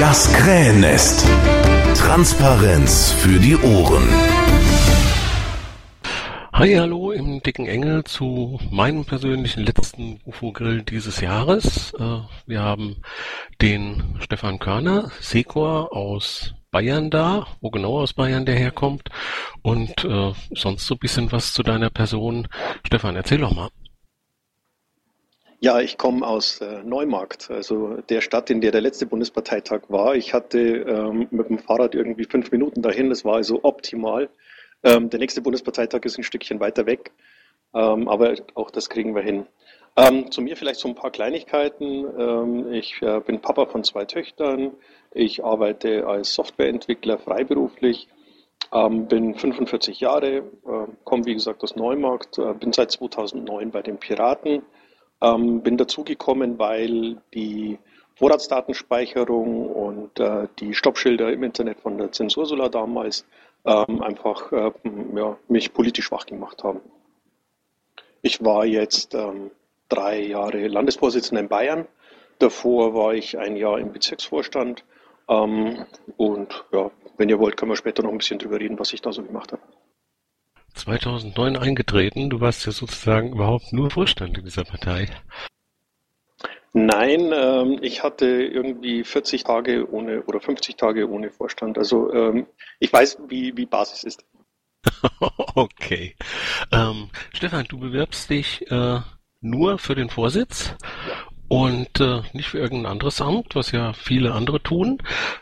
Das Krähennest. Transparenz für die Ohren. Hi, hallo im dicken Engel zu meinem persönlichen letzten UFO-Grill dieses Jahres. Äh, wir haben den Stefan Körner, Sekor aus Bayern da, wo genau aus Bayern der herkommt und äh, sonst so ein bisschen was zu deiner Person. Stefan, erzähl doch mal. Ja, ich komme aus äh, Neumarkt, also der Stadt, in der der letzte Bundesparteitag war. Ich hatte ähm, mit dem Fahrrad irgendwie fünf Minuten dahin, das war also optimal. Ähm, der nächste Bundesparteitag ist ein Stückchen weiter weg, ähm, aber auch das kriegen wir hin. Ähm, zu mir vielleicht so ein paar Kleinigkeiten. Ähm, ich äh, bin Papa von zwei Töchtern. Ich arbeite als Softwareentwickler freiberuflich. Ähm, bin 45 Jahre, äh, komme wie gesagt aus Neumarkt, äh, bin seit 2009 bei den Piraten. Ähm, bin dazugekommen, weil die Vorratsdatenspeicherung und äh, die Stoppschilder im Internet von der Zensursula damals ähm, einfach äh, ja, mich politisch wach gemacht haben. Ich war jetzt ähm, drei Jahre Landesvorsitzender in Bayern. Davor war ich ein Jahr im Bezirksvorstand. Ähm, und ja, wenn ihr wollt, können wir später noch ein bisschen drüber reden, was ich da so gemacht habe. 2009 eingetreten. Du warst ja sozusagen überhaupt nur Vorstand in dieser Partei. Nein, ähm, ich hatte irgendwie 40 Tage ohne oder 50 Tage ohne Vorstand. Also ähm, ich weiß, wie, wie Basis ist. okay. Ähm, Stefan, du bewirbst dich äh, nur für den Vorsitz und äh, nicht für irgendein anderes Amt, was ja viele andere tun.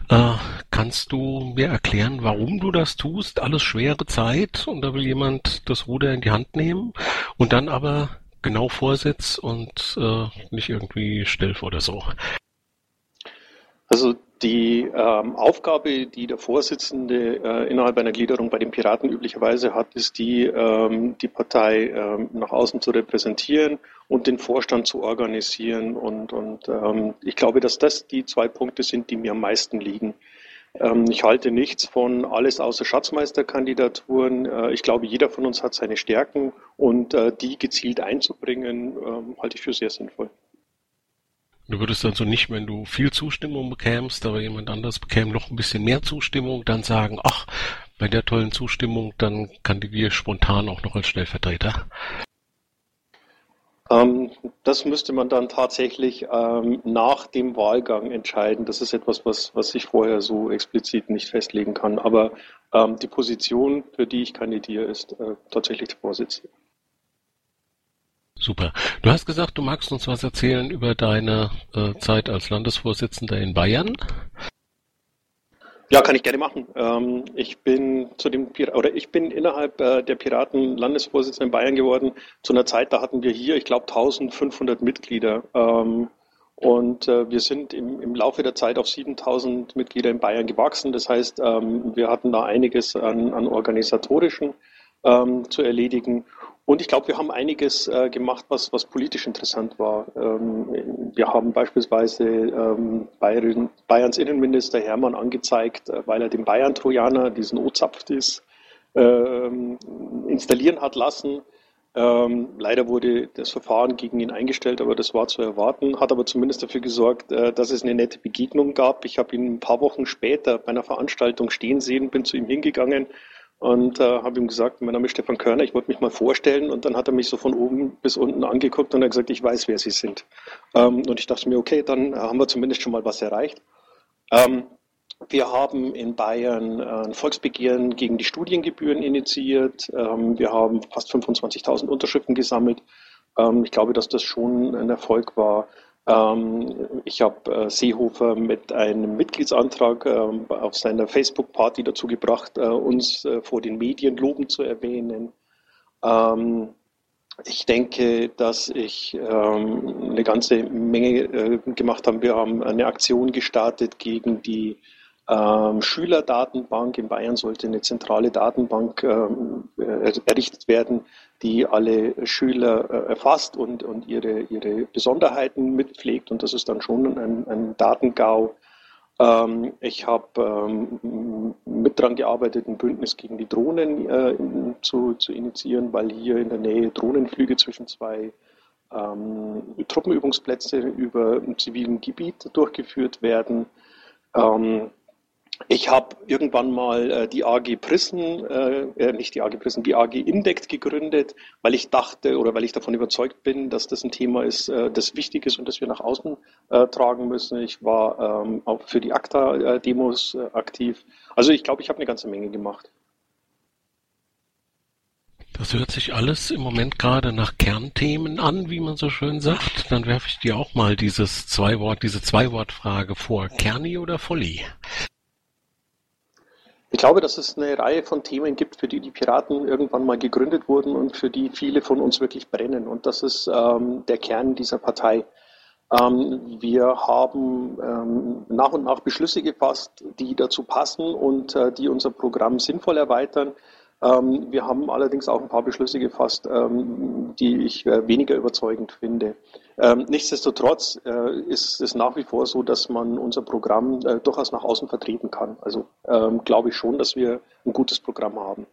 Äh, kannst du mir erklären, warum du das tust? Alles schwere Zeit und da will jemand das Ruder in die Hand nehmen und dann aber genau Vorsitz und äh, nicht irgendwie Stelf oder so. Also die ähm, Aufgabe, die der Vorsitzende äh, innerhalb einer Gliederung bei den Piraten üblicherweise hat, ist die, ähm, die Partei ähm, nach außen zu repräsentieren und den Vorstand zu organisieren. Und, und ähm, ich glaube, dass das die zwei Punkte sind, die mir am meisten liegen. Ähm, ich halte nichts von alles außer Schatzmeisterkandidaturen. Äh, ich glaube, jeder von uns hat seine Stärken und äh, die gezielt einzubringen, ähm, halte ich für sehr sinnvoll. Du würdest also nicht, wenn du viel Zustimmung bekämst, aber jemand anders bekäme noch ein bisschen mehr Zustimmung, dann sagen, ach, bei der tollen Zustimmung, dann kandidiere ich spontan auch noch als Stellvertreter. Ähm, das müsste man dann tatsächlich ähm, nach dem Wahlgang entscheiden. Das ist etwas, was, was ich vorher so explizit nicht festlegen kann. Aber ähm, die Position, für die ich kandidiere, ist äh, tatsächlich der Vorsitzende. Super. Du hast gesagt, du magst uns was erzählen über deine äh, Zeit als Landesvorsitzender in Bayern. Ja, kann ich gerne machen. Ähm, ich bin zu dem oder ich bin innerhalb äh, der Piraten Landesvorsitzender in Bayern geworden. Zu einer Zeit, da hatten wir hier, ich glaube, 1500 Mitglieder. Ähm, und äh, wir sind im, im Laufe der Zeit auf 7000 Mitglieder in Bayern gewachsen. Das heißt, ähm, wir hatten da einiges an, an organisatorischen ähm, zu erledigen. Und ich glaube, wir haben einiges äh, gemacht, was, was politisch interessant war. Ähm, wir haben beispielsweise ähm, Bayern, Bayerns Innenminister Hermann angezeigt, äh, weil er den Bayern-Trojaner, diesen O-Zapftis, äh, installieren hat lassen. Ähm, leider wurde das Verfahren gegen ihn eingestellt, aber das war zu erwarten, hat aber zumindest dafür gesorgt, äh, dass es eine nette Begegnung gab. Ich habe ihn ein paar Wochen später bei einer Veranstaltung stehen sehen, bin zu ihm hingegangen und äh, habe ihm gesagt, mein Name ist Stefan Körner, ich wollte mich mal vorstellen. Und dann hat er mich so von oben bis unten angeguckt und hat gesagt, ich weiß, wer Sie sind. Ähm, und ich dachte mir, okay, dann haben wir zumindest schon mal was erreicht. Ähm, wir haben in Bayern ein Volksbegehren gegen die Studiengebühren initiiert. Ähm, wir haben fast 25.000 Unterschriften gesammelt. Ähm, ich glaube, dass das schon ein Erfolg war. Ähm, ich habe äh, Seehofer mit einem Mitgliedsantrag ähm, auf seiner Facebook-Party dazu gebracht, äh, uns äh, vor den Medien lobend zu erwähnen. Ähm, ich denke, dass ich eine ganze Menge gemacht habe. Wir haben eine Aktion gestartet gegen die ähm, Schülerdatenbank. In Bayern sollte eine zentrale Datenbank ähm, errichtet werden, die alle Schüler äh, erfasst und, und ihre, ihre Besonderheiten mitpflegt. Und das ist dann schon ein, ein Datengau. Ähm, ich habe ähm, mit dran gearbeitet, ein Bündnis gegen die Drohnen äh, zu, zu initiieren, weil hier in der Nähe Drohnenflüge zwischen zwei ähm, Truppenübungsplätze über zivilem Gebiet durchgeführt werden. Ähm, ich habe irgendwann mal äh, die AG Prissen, äh, äh, nicht die AG Prissen, die AG Indect gegründet, weil ich dachte oder weil ich davon überzeugt bin, dass das ein Thema ist, äh, das wichtig ist und das wir nach außen äh, tragen müssen. Ich war ähm, auch für die ACTA-Demos äh, aktiv. Also ich glaube, ich habe eine ganze Menge gemacht. Das hört sich alles im Moment gerade nach Kernthemen an, wie man so schön sagt. Dann werfe ich dir auch mal dieses Zwei-Wort, diese Zwei-Wort-Frage vor. Kerni oder Volli? Ich glaube, dass es eine Reihe von Themen gibt, für die die Piraten irgendwann mal gegründet wurden und für die viele von uns wirklich brennen. Und das ist ähm, der Kern dieser Partei. Ähm, wir haben ähm, nach und nach Beschlüsse gefasst, die dazu passen und äh, die unser Programm sinnvoll erweitern. Ähm, wir haben allerdings auch ein paar Beschlüsse gefasst, ähm, die ich äh, weniger überzeugend finde. Ähm, nichtsdestotrotz äh, ist es nach wie vor so, dass man unser Programm äh, durchaus nach außen vertreten kann. Also glaube ich schon, dass wir ein gutes Programm haben.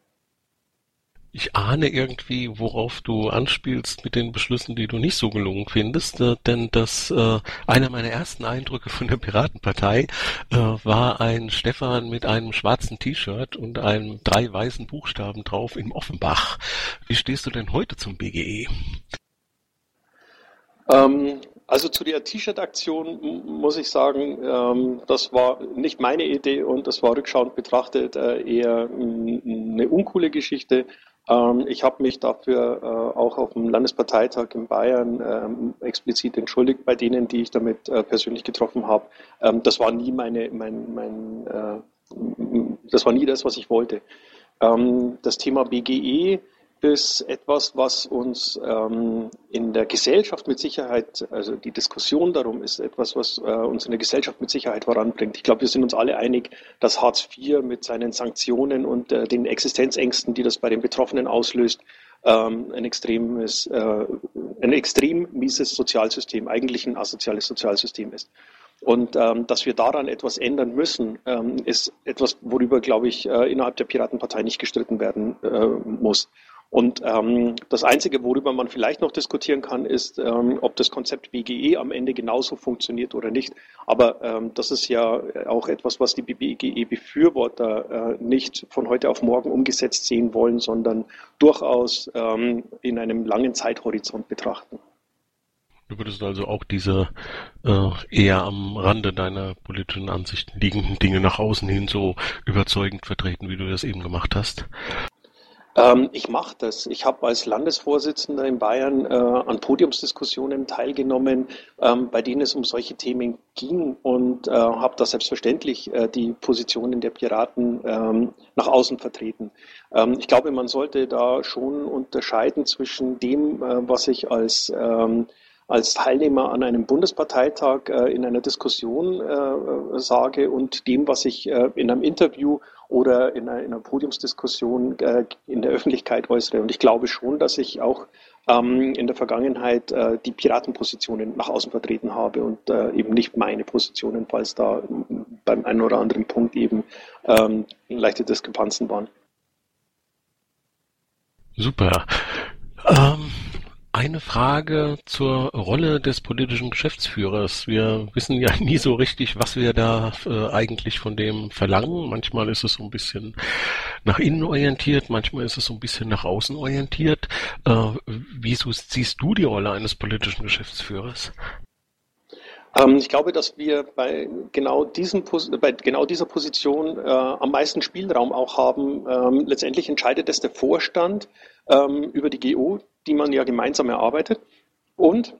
Ich ahne irgendwie, worauf du anspielst mit den Beschlüssen, die du nicht so gelungen findest, äh, denn das äh, einer meiner ersten Eindrücke von der Piratenpartei äh, war ein Stefan mit einem schwarzen T-Shirt und einem drei weißen Buchstaben drauf im Offenbach. Wie stehst du denn heute zum BGE? Ähm, also zu der T-Shirt-Aktion muss ich sagen, ähm, das war nicht meine Idee und das war rückschauend betrachtet äh, eher eine uncoole Geschichte. Ähm, ich habe mich dafür äh, auch auf dem Landesparteitag in Bayern ähm, explizit entschuldigt bei denen, die ich damit äh, persönlich getroffen habe. Ähm, das war nie meine, mein, mein äh, das war nie das, was ich wollte. Das Thema BGE ist etwas, was uns ähm, in der Gesellschaft mit Sicherheit, also die Diskussion darum ist etwas, was äh, uns in der Gesellschaft mit Sicherheit voranbringt. Ich glaube, wir sind uns alle einig, dass Hartz IV mit seinen Sanktionen und äh, den Existenzängsten, die das bei den Betroffenen auslöst, ähm, ein extremes, äh, ein extrem mieses Sozialsystem, eigentlich ein asoziales Sozialsystem ist. Und ähm, dass wir daran etwas ändern müssen, ähm, ist etwas, worüber, glaube ich, äh, innerhalb der Piratenpartei nicht gestritten werden äh, muss. Und ähm, das Einzige, worüber man vielleicht noch diskutieren kann, ist, ähm, ob das Konzept BGE am Ende genauso funktioniert oder nicht. Aber ähm, das ist ja auch etwas, was die BGE-Befürworter äh, nicht von heute auf morgen umgesetzt sehen wollen, sondern durchaus ähm, in einem langen Zeithorizont betrachten. Du würdest also auch diese äh, eher am Rande deiner politischen Ansichten liegenden Dinge nach außen hin so überzeugend vertreten, wie du das eben gemacht hast? Ähm, ich mache das. Ich habe als Landesvorsitzender in Bayern äh, an Podiumsdiskussionen teilgenommen, ähm, bei denen es um solche Themen ging und äh, habe da selbstverständlich äh, die Positionen der Piraten ähm, nach außen vertreten. Ähm, ich glaube, man sollte da schon unterscheiden zwischen dem, äh, was ich als ähm, als Teilnehmer an einem Bundesparteitag äh, in einer Diskussion äh, sage und dem, was ich äh, in einem Interview oder in einer, in einer Podiumsdiskussion äh, in der Öffentlichkeit äußere. Und ich glaube schon, dass ich auch ähm, in der Vergangenheit äh, die Piratenpositionen nach außen vertreten habe und äh, eben nicht meine Positionen, falls da beim einen oder anderen Punkt eben ähm, leichte Diskrepanzen waren. Super. Ähm, eine Frage zur Rolle des politischen Geschäftsführers. Wir wissen ja nie so richtig, was wir da äh, eigentlich von dem verlangen. Manchmal ist es so ein bisschen nach innen orientiert, manchmal ist es so ein bisschen nach außen orientiert. Äh, wieso siehst du die Rolle eines politischen Geschäftsführers? Ähm, ich glaube, dass wir bei genau, diesen, bei genau dieser Position äh, am meisten Spielraum auch haben. Ähm, letztendlich entscheidet es der Vorstand ähm, über die GO, die man ja gemeinsam erarbeitet. Und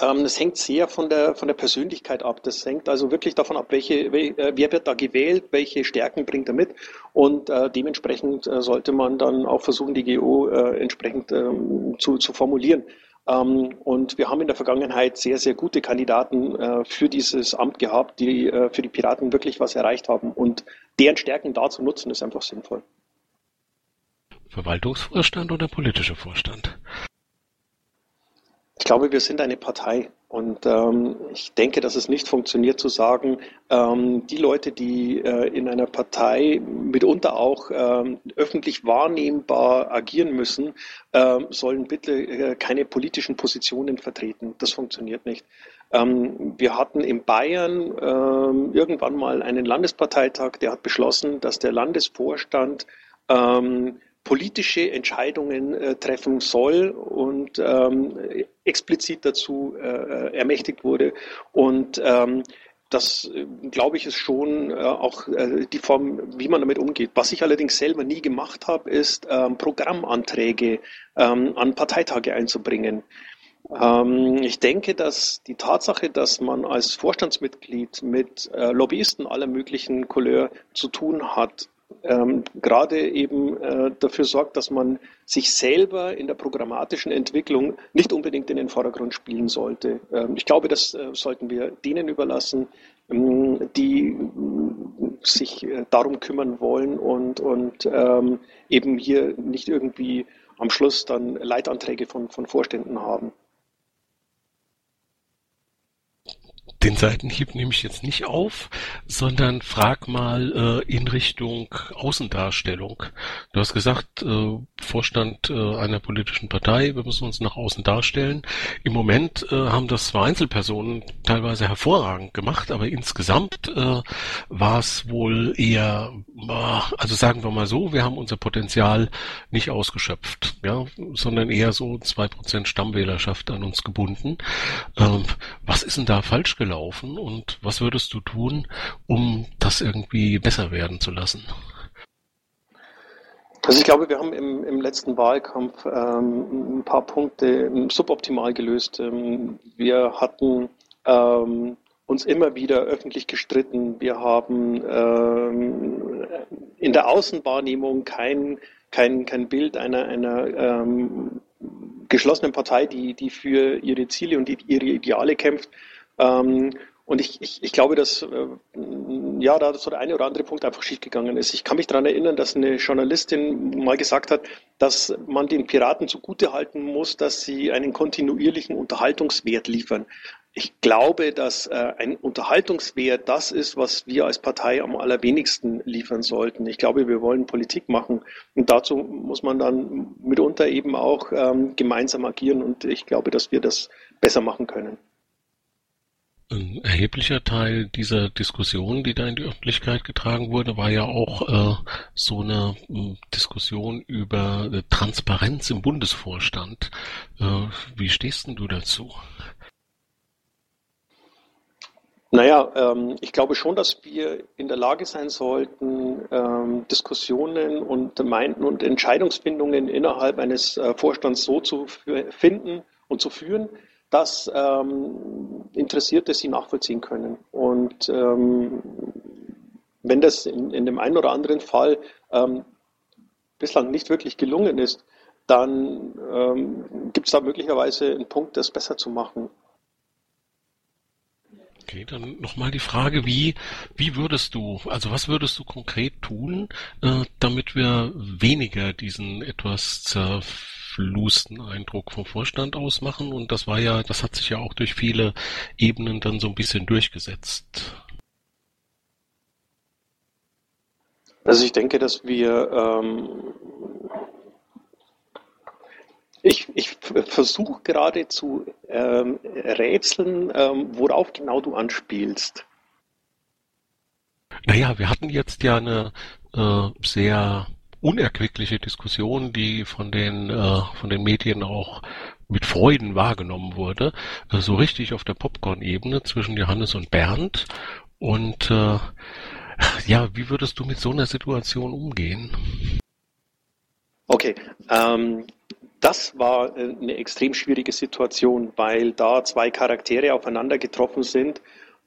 ähm, das hängt sehr von der, von der Persönlichkeit ab. Das hängt also wirklich davon ab, welche, äh, wer wird da gewählt, welche Stärken bringt er mit. Und äh, dementsprechend äh, sollte man dann auch versuchen, die GO äh, entsprechend ähm, zu, zu formulieren. Ähm, und wir haben in der Vergangenheit sehr, sehr gute Kandidaten äh, für dieses Amt gehabt, die äh, für die Piraten wirklich was erreicht haben. Und deren Stärken da zu nutzen, ist einfach sinnvoll. Verwaltungsvorstand oder politischer Vorstand? Ich glaube, wir sind eine Partei und ähm, ich denke, dass es nicht funktioniert zu sagen, ähm, die Leute, die äh, in einer Partei mitunter auch ähm, öffentlich wahrnehmbar agieren müssen, ähm, sollen bitte äh, keine politischen Positionen vertreten. Das funktioniert nicht. Ähm, wir hatten in Bayern ähm, irgendwann mal einen Landesparteitag, der hat beschlossen, dass der Landesvorstand ähm, politische Entscheidungen äh, treffen soll und ähm, explizit dazu äh, ermächtigt wurde. Und ähm, das, äh, glaube ich, ist schon äh, auch äh, die Form, wie man damit umgeht. Was ich allerdings selber nie gemacht habe, ist ähm, Programmanträge ähm, an Parteitage einzubringen. Ähm, ich denke, dass die Tatsache, dass man als Vorstandsmitglied mit äh, Lobbyisten aller möglichen Couleur zu tun hat, ähm, gerade eben äh, dafür sorgt, dass man sich selber in der programmatischen Entwicklung nicht unbedingt in den Vordergrund spielen sollte. Ähm, ich glaube, das äh, sollten wir denen überlassen, ähm, die äh, sich äh, darum kümmern wollen und, und ähm, eben hier nicht irgendwie am Schluss dann Leitanträge von, von Vorständen haben. Den Seitenhieb nehme ich jetzt nicht auf, sondern frag mal äh, in Richtung Außendarstellung. Du hast gesagt, äh, Vorstand äh, einer politischen Partei, wir müssen uns nach außen darstellen. Im Moment äh, haben das zwar Einzelpersonen teilweise hervorragend gemacht, aber insgesamt äh, war es wohl eher, also sagen wir mal so, wir haben unser Potenzial nicht ausgeschöpft, ja, sondern eher so zwei Prozent Stammwählerschaft an uns gebunden. Ähm, was ist denn da falsch gelaufen? Gelaufen und was würdest du tun, um das irgendwie besser werden zu lassen? Also ich glaube, wir haben im, im letzten Wahlkampf ähm, ein paar Punkte suboptimal gelöst. Ähm, wir hatten ähm, uns immer wieder öffentlich gestritten. Wir haben ähm, in der Außenwahrnehmung kein, kein, kein Bild einer, einer ähm, geschlossenen Partei, die, die für ihre Ziele und ihre Ideale kämpft, ähm, und ich, ich, ich glaube, dass äh, ja, da so der eine oder andere Punkt einfach schiefgegangen ist. Ich kann mich daran erinnern, dass eine Journalistin mal gesagt hat, dass man den Piraten zugutehalten muss, dass sie einen kontinuierlichen Unterhaltungswert liefern. Ich glaube, dass äh, ein Unterhaltungswert das ist, was wir als Partei am allerwenigsten liefern sollten. Ich glaube, wir wollen Politik machen und dazu muss man dann mitunter eben auch ähm, gemeinsam agieren und ich glaube, dass wir das besser machen können. Ein erheblicher Teil dieser Diskussion, die da in die Öffentlichkeit getragen wurde, war ja auch äh, so eine äh, Diskussion über äh, Transparenz im Bundesvorstand. Äh, wie stehst denn du dazu? Naja, ähm, ich glaube schon, dass wir in der Lage sein sollten, ähm, Diskussionen und Meinten und Entscheidungsfindungen innerhalb eines äh, Vorstands so zu finden und zu führen, dass ähm, Interessierte sie nachvollziehen können. Und ähm, wenn das in, in, dem einen oder anderen Fall ähm, bislang nicht wirklich gelungen ist, dann ähm, gibt es da möglicherweise einen Punkt, das besser zu machen. Okay, dann nochmal die Frage, wie, wie würdest du, also was würdest du konkret tun, äh, damit wir weniger diesen etwas zerflusten Eindruck vom Vorstand aus machen? Und das war ja, das hat sich ja auch durch viele Ebenen dann so ein bisschen durchgesetzt. Also ich denke, dass wir ähm, ich, ich versuche gerade zu ähm, rätseln, ähm, worauf genau du anspielst. Naja, wir hatten jetzt ja eine äh, sehr unerquickliche Diskussion, die von den, äh, von den Medien auch mit Freuden wahrgenommen wurde, äh, so richtig auf der Popcorn-Ebene zwischen Johannes und Bernd. Und äh, ja, wie würdest du mit so einer Situation umgehen? Okay, ähm, das war äh, eine extrem schwierige Situation, weil da zwei Charaktere aufeinander getroffen sind.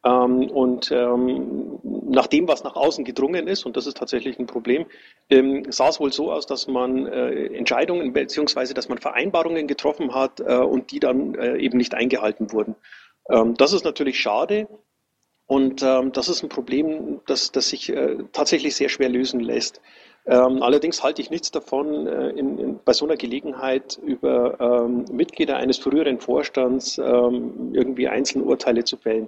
Ähm, und ähm, nach dem, was nach außen gedrungen ist, und das ist tatsächlich ein Problem, ähm, sah es wohl so aus, dass man äh, Entscheidungen beziehungsweise dass man Vereinbarungen getroffen hat äh, und die dann äh, eben nicht eingehalten wurden. Das ist natürlich schade. Und das ist ein Problem, das, das sich tatsächlich sehr schwer lösen lässt. Allerdings halte ich nichts davon, in, in, bei so einer Gelegenheit über ähm, Mitglieder eines früheren Vorstands ähm, irgendwie einzelne Urteile zu fällen.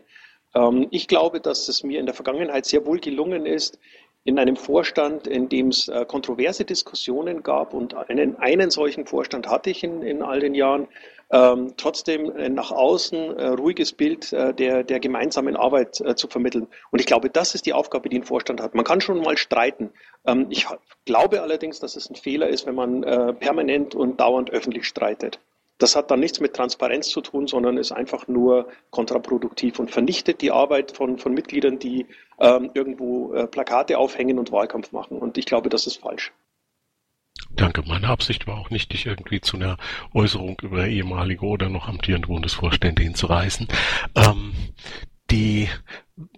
Ähm, ich glaube, dass es mir in der Vergangenheit sehr wohl gelungen ist, in einem Vorstand, in dem es äh, kontroverse Diskussionen gab und einen, einen solchen Vorstand hatte ich in, in all den Jahren, ähm, trotzdem äh, nach außen äh, ruhiges Bild äh, der, der gemeinsamen Arbeit äh, zu vermitteln. Und ich glaube, das ist die Aufgabe, die ein Vorstand hat. Man kann schon mal streiten. Ähm, ich glaube allerdings, dass es ein Fehler ist, wenn man äh, permanent und dauernd öffentlich streitet. Das hat dann nichts mit Transparenz zu tun, sondern ist einfach nur kontraproduktiv und vernichtet die Arbeit von, von Mitgliedern, die ähm, irgendwo äh, Plakate aufhängen und Wahlkampf machen. Und ich glaube, das ist falsch. Danke. Meine Absicht war auch nicht, dich irgendwie zu einer Äußerung über ehemalige oder noch amtierende Bundesvorstände hinzureißen. Ähm, die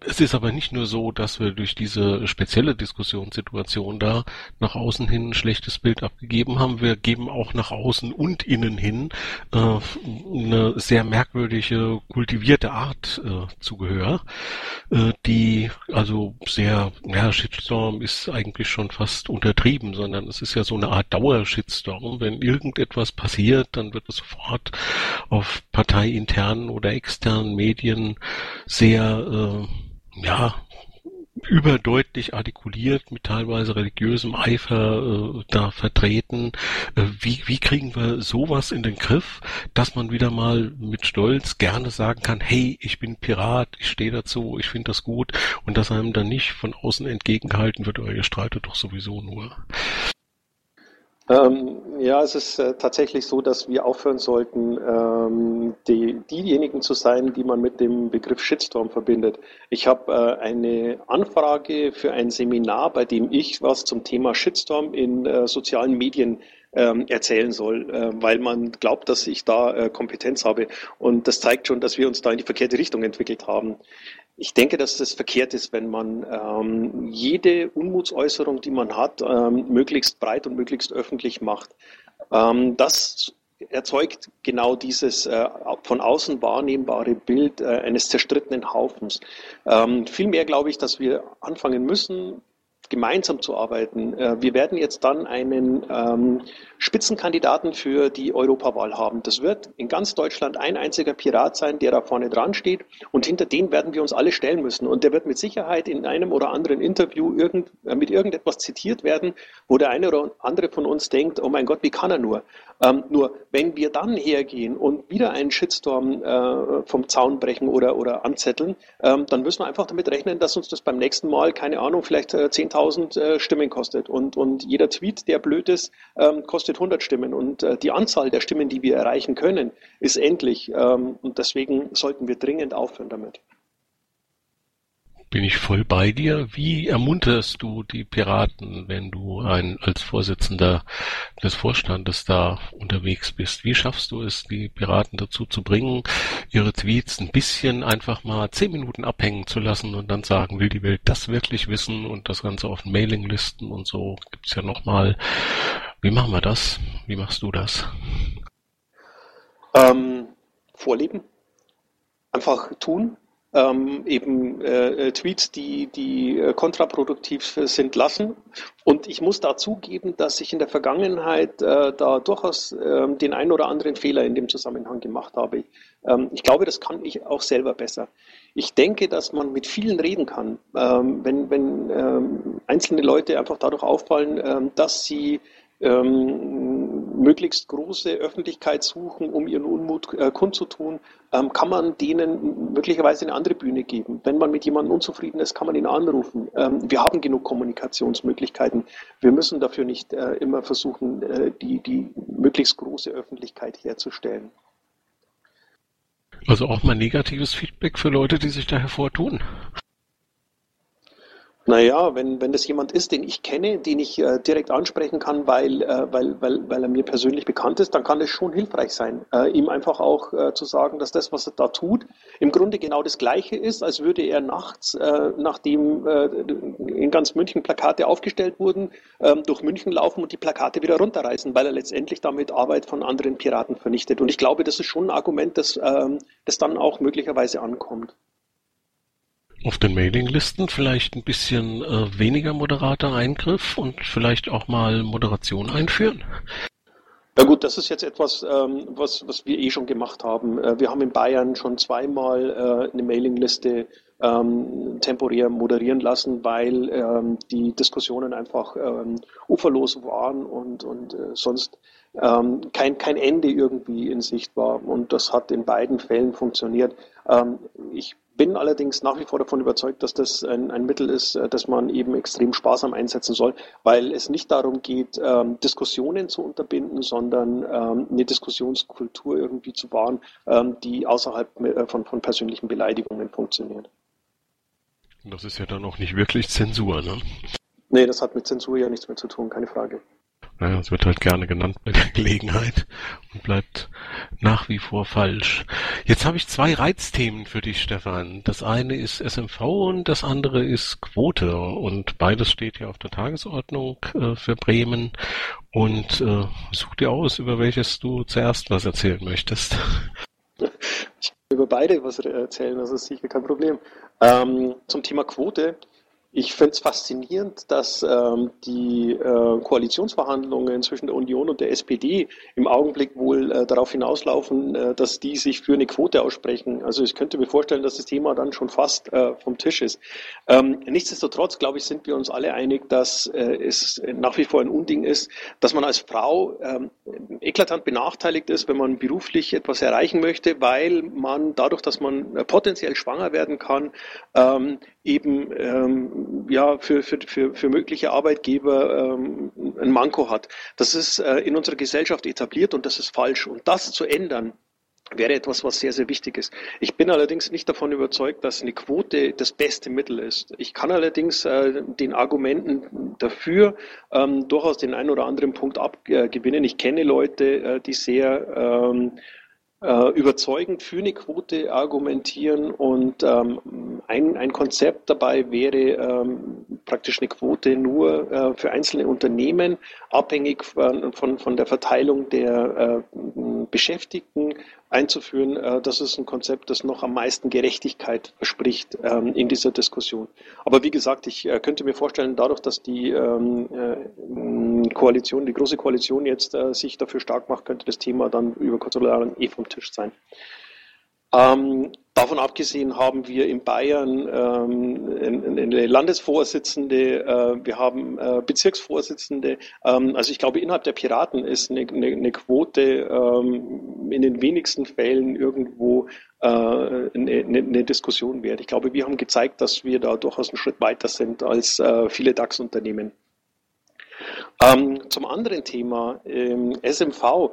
es ist aber nicht nur so, dass wir durch diese spezielle Diskussionssituation da nach außen hin ein schlechtes Bild abgegeben haben. Wir geben auch nach außen und innen hin äh, eine sehr merkwürdige, kultivierte Art äh, zu Gehör, äh, die also sehr, ja, Shitstorm ist eigentlich schon fast untertrieben, sondern es ist ja so eine Art Dauershitstorm. Wenn irgendetwas passiert, dann wird es sofort auf parteiinternen oder externen Medien sehr äh, ja, überdeutlich artikuliert, mit teilweise religiösem Eifer äh, da vertreten. Äh, wie, wie kriegen wir sowas in den Griff, dass man wieder mal mit Stolz gerne sagen kann, hey, ich bin Pirat, ich stehe dazu, ich finde das gut und dass einem dann nicht von außen entgegengehalten wird, oh, ihr streitet doch sowieso nur. Ähm, ja, es ist äh, tatsächlich so, dass wir aufhören sollten, ähm, die, diejenigen zu sein, die man mit dem Begriff Shitstorm verbindet. Ich habe äh, eine Anfrage für ein Seminar, bei dem ich was zum Thema Shitstorm in äh, sozialen Medien ähm, erzählen soll, äh, weil man glaubt, dass ich da äh, Kompetenz habe. Und das zeigt schon, dass wir uns da in die verkehrte Richtung entwickelt haben. Ich denke, dass das verkehrt ist, wenn man ähm, jede Unmutsäußerung, die man hat, ähm, möglichst breit und möglichst öffentlich macht. Ähm, das erzeugt genau dieses äh, von außen wahrnehmbare Bild äh, eines zerstrittenen Haufens. Ähm, vielmehr glaube ich, dass wir anfangen müssen, gemeinsam zu arbeiten. Äh, wir werden jetzt dann einen ähm, Spitzenkandidaten für die Europawahl haben. Das wird in ganz Deutschland ein einziger Pirat sein, der da vorne dran steht. Und hinter den werden wir uns alle stellen müssen. Und der wird mit Sicherheit in einem oder anderen Interview irgend, äh, mit irgendetwas zitiert werden, wo der eine oder andere von uns denkt, oh mein Gott, wie kann er nur? Ähm, nur wenn wir dann hergehen und wieder einen Shitstorm äh, vom Zaun brechen oder, oder anzetteln, ähm, dann müssen wir einfach damit rechnen, dass uns das beim nächsten Mal, keine Ahnung, vielleicht äh, 10.000 äh, Stimmen kostet. Und, und jeder Tweet, der blöd ist, ähm, kostet 100 Stimmen. Und äh, die Anzahl der Stimmen, die wir erreichen können, ist endlich. Ähm, und deswegen sollten wir dringend aufhören damit bin ich voll bei dir. Wie ermunterst du die Piraten, wenn du ein, als Vorsitzender des Vorstandes da unterwegs bist? Wie schaffst du es, die Piraten dazu zu bringen, ihre Tweets ein bisschen einfach mal zehn Minuten abhängen zu lassen und dann sagen, will die Welt das wirklich wissen und das Ganze auf Mailinglisten und so gibt's ja nochmal. Wie machen wir das? Wie machst du das? Ähm, vorleben. Einfach tun, ähm, eben äh, Tweets, die, die äh, kontraproduktiv sind, lassen. Und ich muss da zugeben, dass ich in der Vergangenheit äh, da durchaus äh, den einen oder anderen Fehler in dem Zusammenhang gemacht habe. Ähm, ich glaube, das kann ich auch selber besser. Ich denke, dass man mit vielen reden kann, ähm, wenn, wenn ähm, einzelne Leute einfach dadurch auffallen, ähm, dass sie ähm, möglichst große Öffentlichkeit suchen, um ihren Unmut äh, kundzutun, ähm, kann man denen möglicherweise eine andere Bühne geben. Wenn man mit jemandem unzufrieden ist, kann man ihn anrufen. Ähm, wir haben genug Kommunikationsmöglichkeiten. Wir müssen dafür nicht äh, immer versuchen, äh, die, die möglichst große Öffentlichkeit herzustellen. Also auch mal negatives Feedback für Leute, die sich da hervortun. Naja, wenn, wenn das jemand ist, den ich kenne, den ich äh, direkt ansprechen kann, weil, äh, weil, weil, weil er mir persönlich bekannt ist, dann kann das schon hilfreich sein, äh, ihm einfach auch äh, zu sagen, dass das, was er da tut, im Grunde genau das Gleiche ist, als würde er nachts, äh, nachdem äh, in ganz München Plakate aufgestellt wurden, ähm, durch München laufen und die Plakate wieder runterreißen, weil er letztendlich damit Arbeit von anderen Piraten vernichtet. Und ich glaube, das ist schon ein Argument, das, ähm, das dann auch möglicherweise ankommt auf den Mailinglisten vielleicht ein bisschen äh, weniger moderater Eingriff und vielleicht auch mal Moderation einführen? Ja gut, das ist jetzt etwas, ähm, was, was wir eh schon gemacht haben. Äh, wir haben in Bayern schon zweimal äh, eine Mailingliste ähm, temporär moderieren lassen, weil ähm, die Diskussionen einfach ähm, uferlos waren und, und äh, sonst ähm, kein, kein Ende irgendwie in Sicht war. Und das hat in beiden Fällen funktioniert. Ähm, ich bin allerdings nach wie vor davon überzeugt, dass das ein, ein, Mittel ist, äh, das man eben extrem sparsam einsetzen soll, weil es nicht darum geht, ähm, Diskussionen zu unterbinden, sondern ähm, eine Diskussionskultur irgendwie zu wahren, ähm, die außerhalb äh, von, von persönlichen Beleidigungen funktioniert. Das ist ja dann auch nicht wirklich Zensur, ne? Nee, das hat mit Zensur ja nichts mehr zu tun, keine Frage. Naja, es wird halt gerne genannt bei der Gelegenheit und bleibt nach wie vor falsch. Jetzt habe ich zwei Reizthemen für dich, Stefan. Das eine ist SMV und das andere ist Quote. Und beides steht ja auf der Tagesordnung äh, für Bremen. Und äh, such dir aus, über welches du zuerst was erzählen möchtest. Ich kann über beide was erzählen, das ist sicher kein Problem. Ähm, zum Thema Quote ich finde es faszinierend, dass ähm, die äh, Koalitionsverhandlungen zwischen der Union und der SPD im Augenblick wohl äh, darauf hinauslaufen, äh, dass die sich für eine Quote aussprechen. Also ich könnte mir vorstellen, dass das Thema dann schon fast äh, vom Tisch ist. Ähm, nichtsdestotrotz, glaube ich, sind wir uns alle einig, dass äh, es nach wie vor ein Unding ist, dass man als Frau ähm, eklatant benachteiligt ist, wenn man beruflich etwas erreichen möchte, weil man dadurch, dass man äh, potenziell schwanger werden kann, ähm, eben ähm, ja für, für, für, für mögliche Arbeitgeber ähm, ein Manko hat. Das ist äh, in unserer Gesellschaft etabliert und das ist falsch. Und das zu ändern, wäre etwas, was sehr, sehr wichtig ist. Ich bin allerdings nicht davon überzeugt, dass eine Quote das beste Mittel ist. Ich kann allerdings äh, den Argumenten dafür ähm, durchaus den einen oder anderen Punkt abgewinnen. Ich kenne Leute, äh, die sehr ähm, äh, überzeugend für eine Quote argumentieren und ähm, ein, ein Konzept dabei wäre ähm, praktisch eine Quote nur äh, für einzelne Unternehmen, abhängig von, von, von der Verteilung der äh, Beschäftigten einzuführen. Äh, das ist ein Konzept, das noch am meisten Gerechtigkeit verspricht ähm, in dieser Diskussion. Aber wie gesagt, ich äh, könnte mir vorstellen, dadurch, dass die ähm, äh, Koalition, die große Koalition jetzt sich dafür stark macht, könnte das Thema dann über kurz oder lang eh vom Tisch sein. Ähm, davon abgesehen haben wir in Bayern ähm, eine Landesvorsitzende, äh, wir haben äh, Bezirksvorsitzende. Ähm, also ich glaube, innerhalb der Piraten ist eine, eine, eine Quote ähm, in den wenigsten Fällen irgendwo äh, eine, eine, Diskussion wert. Ich glaube, wir haben gezeigt, dass wir da durchaus einen Schritt weiter sind als äh, viele DAX-Unternehmen. Ähm, zum anderen Thema, ähm, SMV.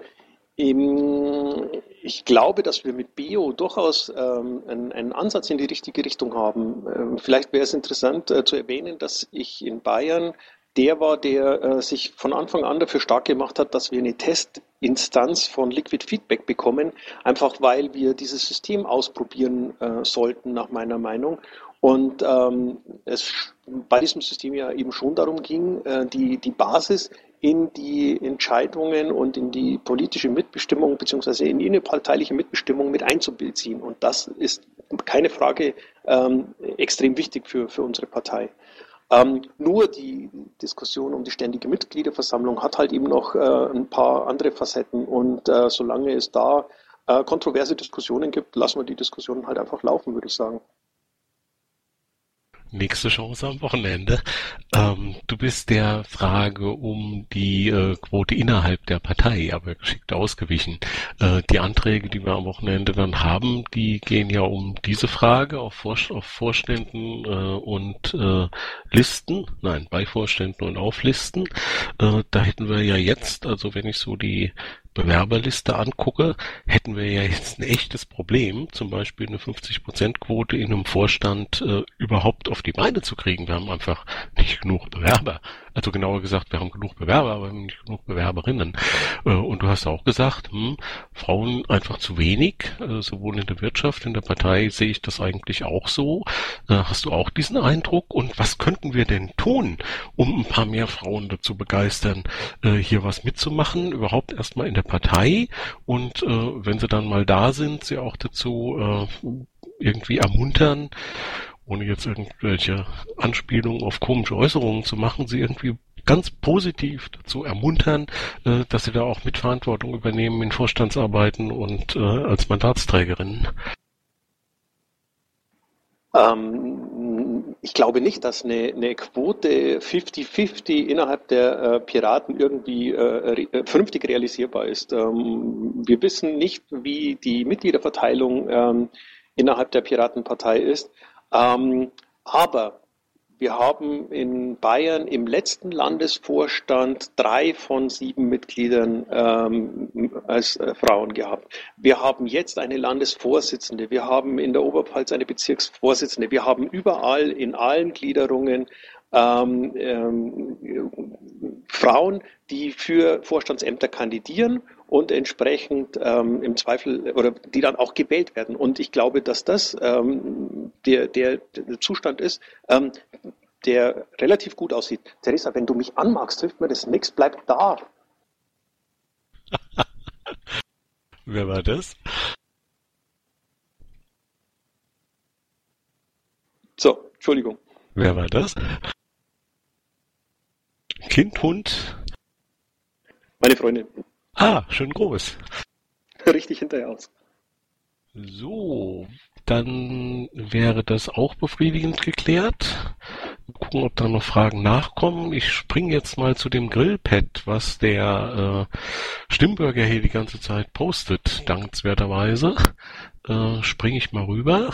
Ich glaube, dass wir mit Bio durchaus ähm, einen, einen, Ansatz in die richtige Richtung haben. Ähm, vielleicht wäre es interessant äh, zu erwähnen, dass ich in Bayern der war, der äh, sich von Anfang an dafür stark gemacht hat, dass wir eine Testinstanz von Liquid Feedback bekommen, einfach weil wir dieses System ausprobieren äh, sollten, nach meiner Meinung. Und ähm, es bei diesem System ja eben schon darum ging, äh, die, die Basis in die Entscheidungen und in die politische Mitbestimmung beziehungsweise in die innerparteiliche Mitbestimmung mit einzubeziehen. Und das ist keine Frage ähm, extrem wichtig für, für unsere Partei. Ähm, nur die Diskussion um die ständige Mitgliederversammlung hat halt eben noch äh, ein paar andere Facetten und äh, solange es da äh, kontroverse Diskussionen gibt, lassen wir die Diskussionen halt einfach laufen, würde ich sagen nächste Chance am Wochenende. Ähm, du bist der Frage um die äh, Quote innerhalb der Partei aber geschickt ausgewichen. Äh, die Anträge, die wir am Wochenende dann haben, die gehen ja um diese Frage auf, Vor auf Vorständen äh, und äh, Listen, nein, bei Vorständen und auf Listen. Äh, da hätten wir ja jetzt, also wenn ich so die Bewerberliste angucke, hätten wir ja jetzt ein echtes Problem, zum Beispiel eine 50%-Quote in einem Vorstand äh, überhaupt auf die Beine zu kriegen. Wir haben einfach nicht genug Bewerber. Also genauer gesagt, wir haben genug Bewerber, aber nicht genug Bewerberinnen. Äh, und du hast auch gesagt, hm, Frauen einfach zu wenig, äh, sowohl in der Wirtschaft, in der Partei sehe ich das eigentlich auch so. Äh, hast du auch diesen Eindruck? Und was könnten wir denn tun, um ein paar mehr Frauen dazu begeistern, hier was mitzumachen, überhaupt erstmal in der Partei und wenn sie dann mal da sind, sie auch dazu irgendwie ermuntern, ohne jetzt irgendwelche Anspielungen auf komische Äußerungen zu machen, sie irgendwie ganz positiv dazu ermuntern, äh, dass sie da auch Mitverantwortung übernehmen in Vorstandsarbeiten und äh, als Mandatsträgerinnen. Ähm, ich glaube nicht, dass eine, eine Quote 50-50 innerhalb der äh, Piraten irgendwie äh, äh, vernünftig realisierbar ist. Ähm, wir wissen nicht, wie die Mitgliederverteilung ähm, innerhalb der Piratenpartei ist. Ähm, aber wir haben in Bayern im letzten Landesvorstand drei von sieben Mitgliedern ähm, als äh, Frauen gehabt. Wir haben jetzt eine Landesvorsitzende. Wir haben in der Oberpfalz eine Bezirksvorsitzende. Wir haben überall in allen Gliederungen ähm, ähm, Frauen, die für Vorstandsämter kandidieren und entsprechend ähm, im Zweifel oder die dann auch gewählt werden. Und ich glaube, dass das ähm, der, der, der Zustand ist, ähm, der relativ gut aussieht. Theresa, wenn du mich anmachst, hilft mir das nichts, bleib da. Wer war das? So, Entschuldigung. Wer war das? Kind, Hund? Meine Freundin. Ah, schön groß. Richtig hinterher aus. So, dann wäre das auch befriedigend geklärt. Gucken, ob da noch Fragen nachkommen. Ich springe jetzt mal zu dem Grillpad, was der äh, Stimmbürger hier die ganze Zeit postet, dankenswerterweise. Äh, springe ich mal rüber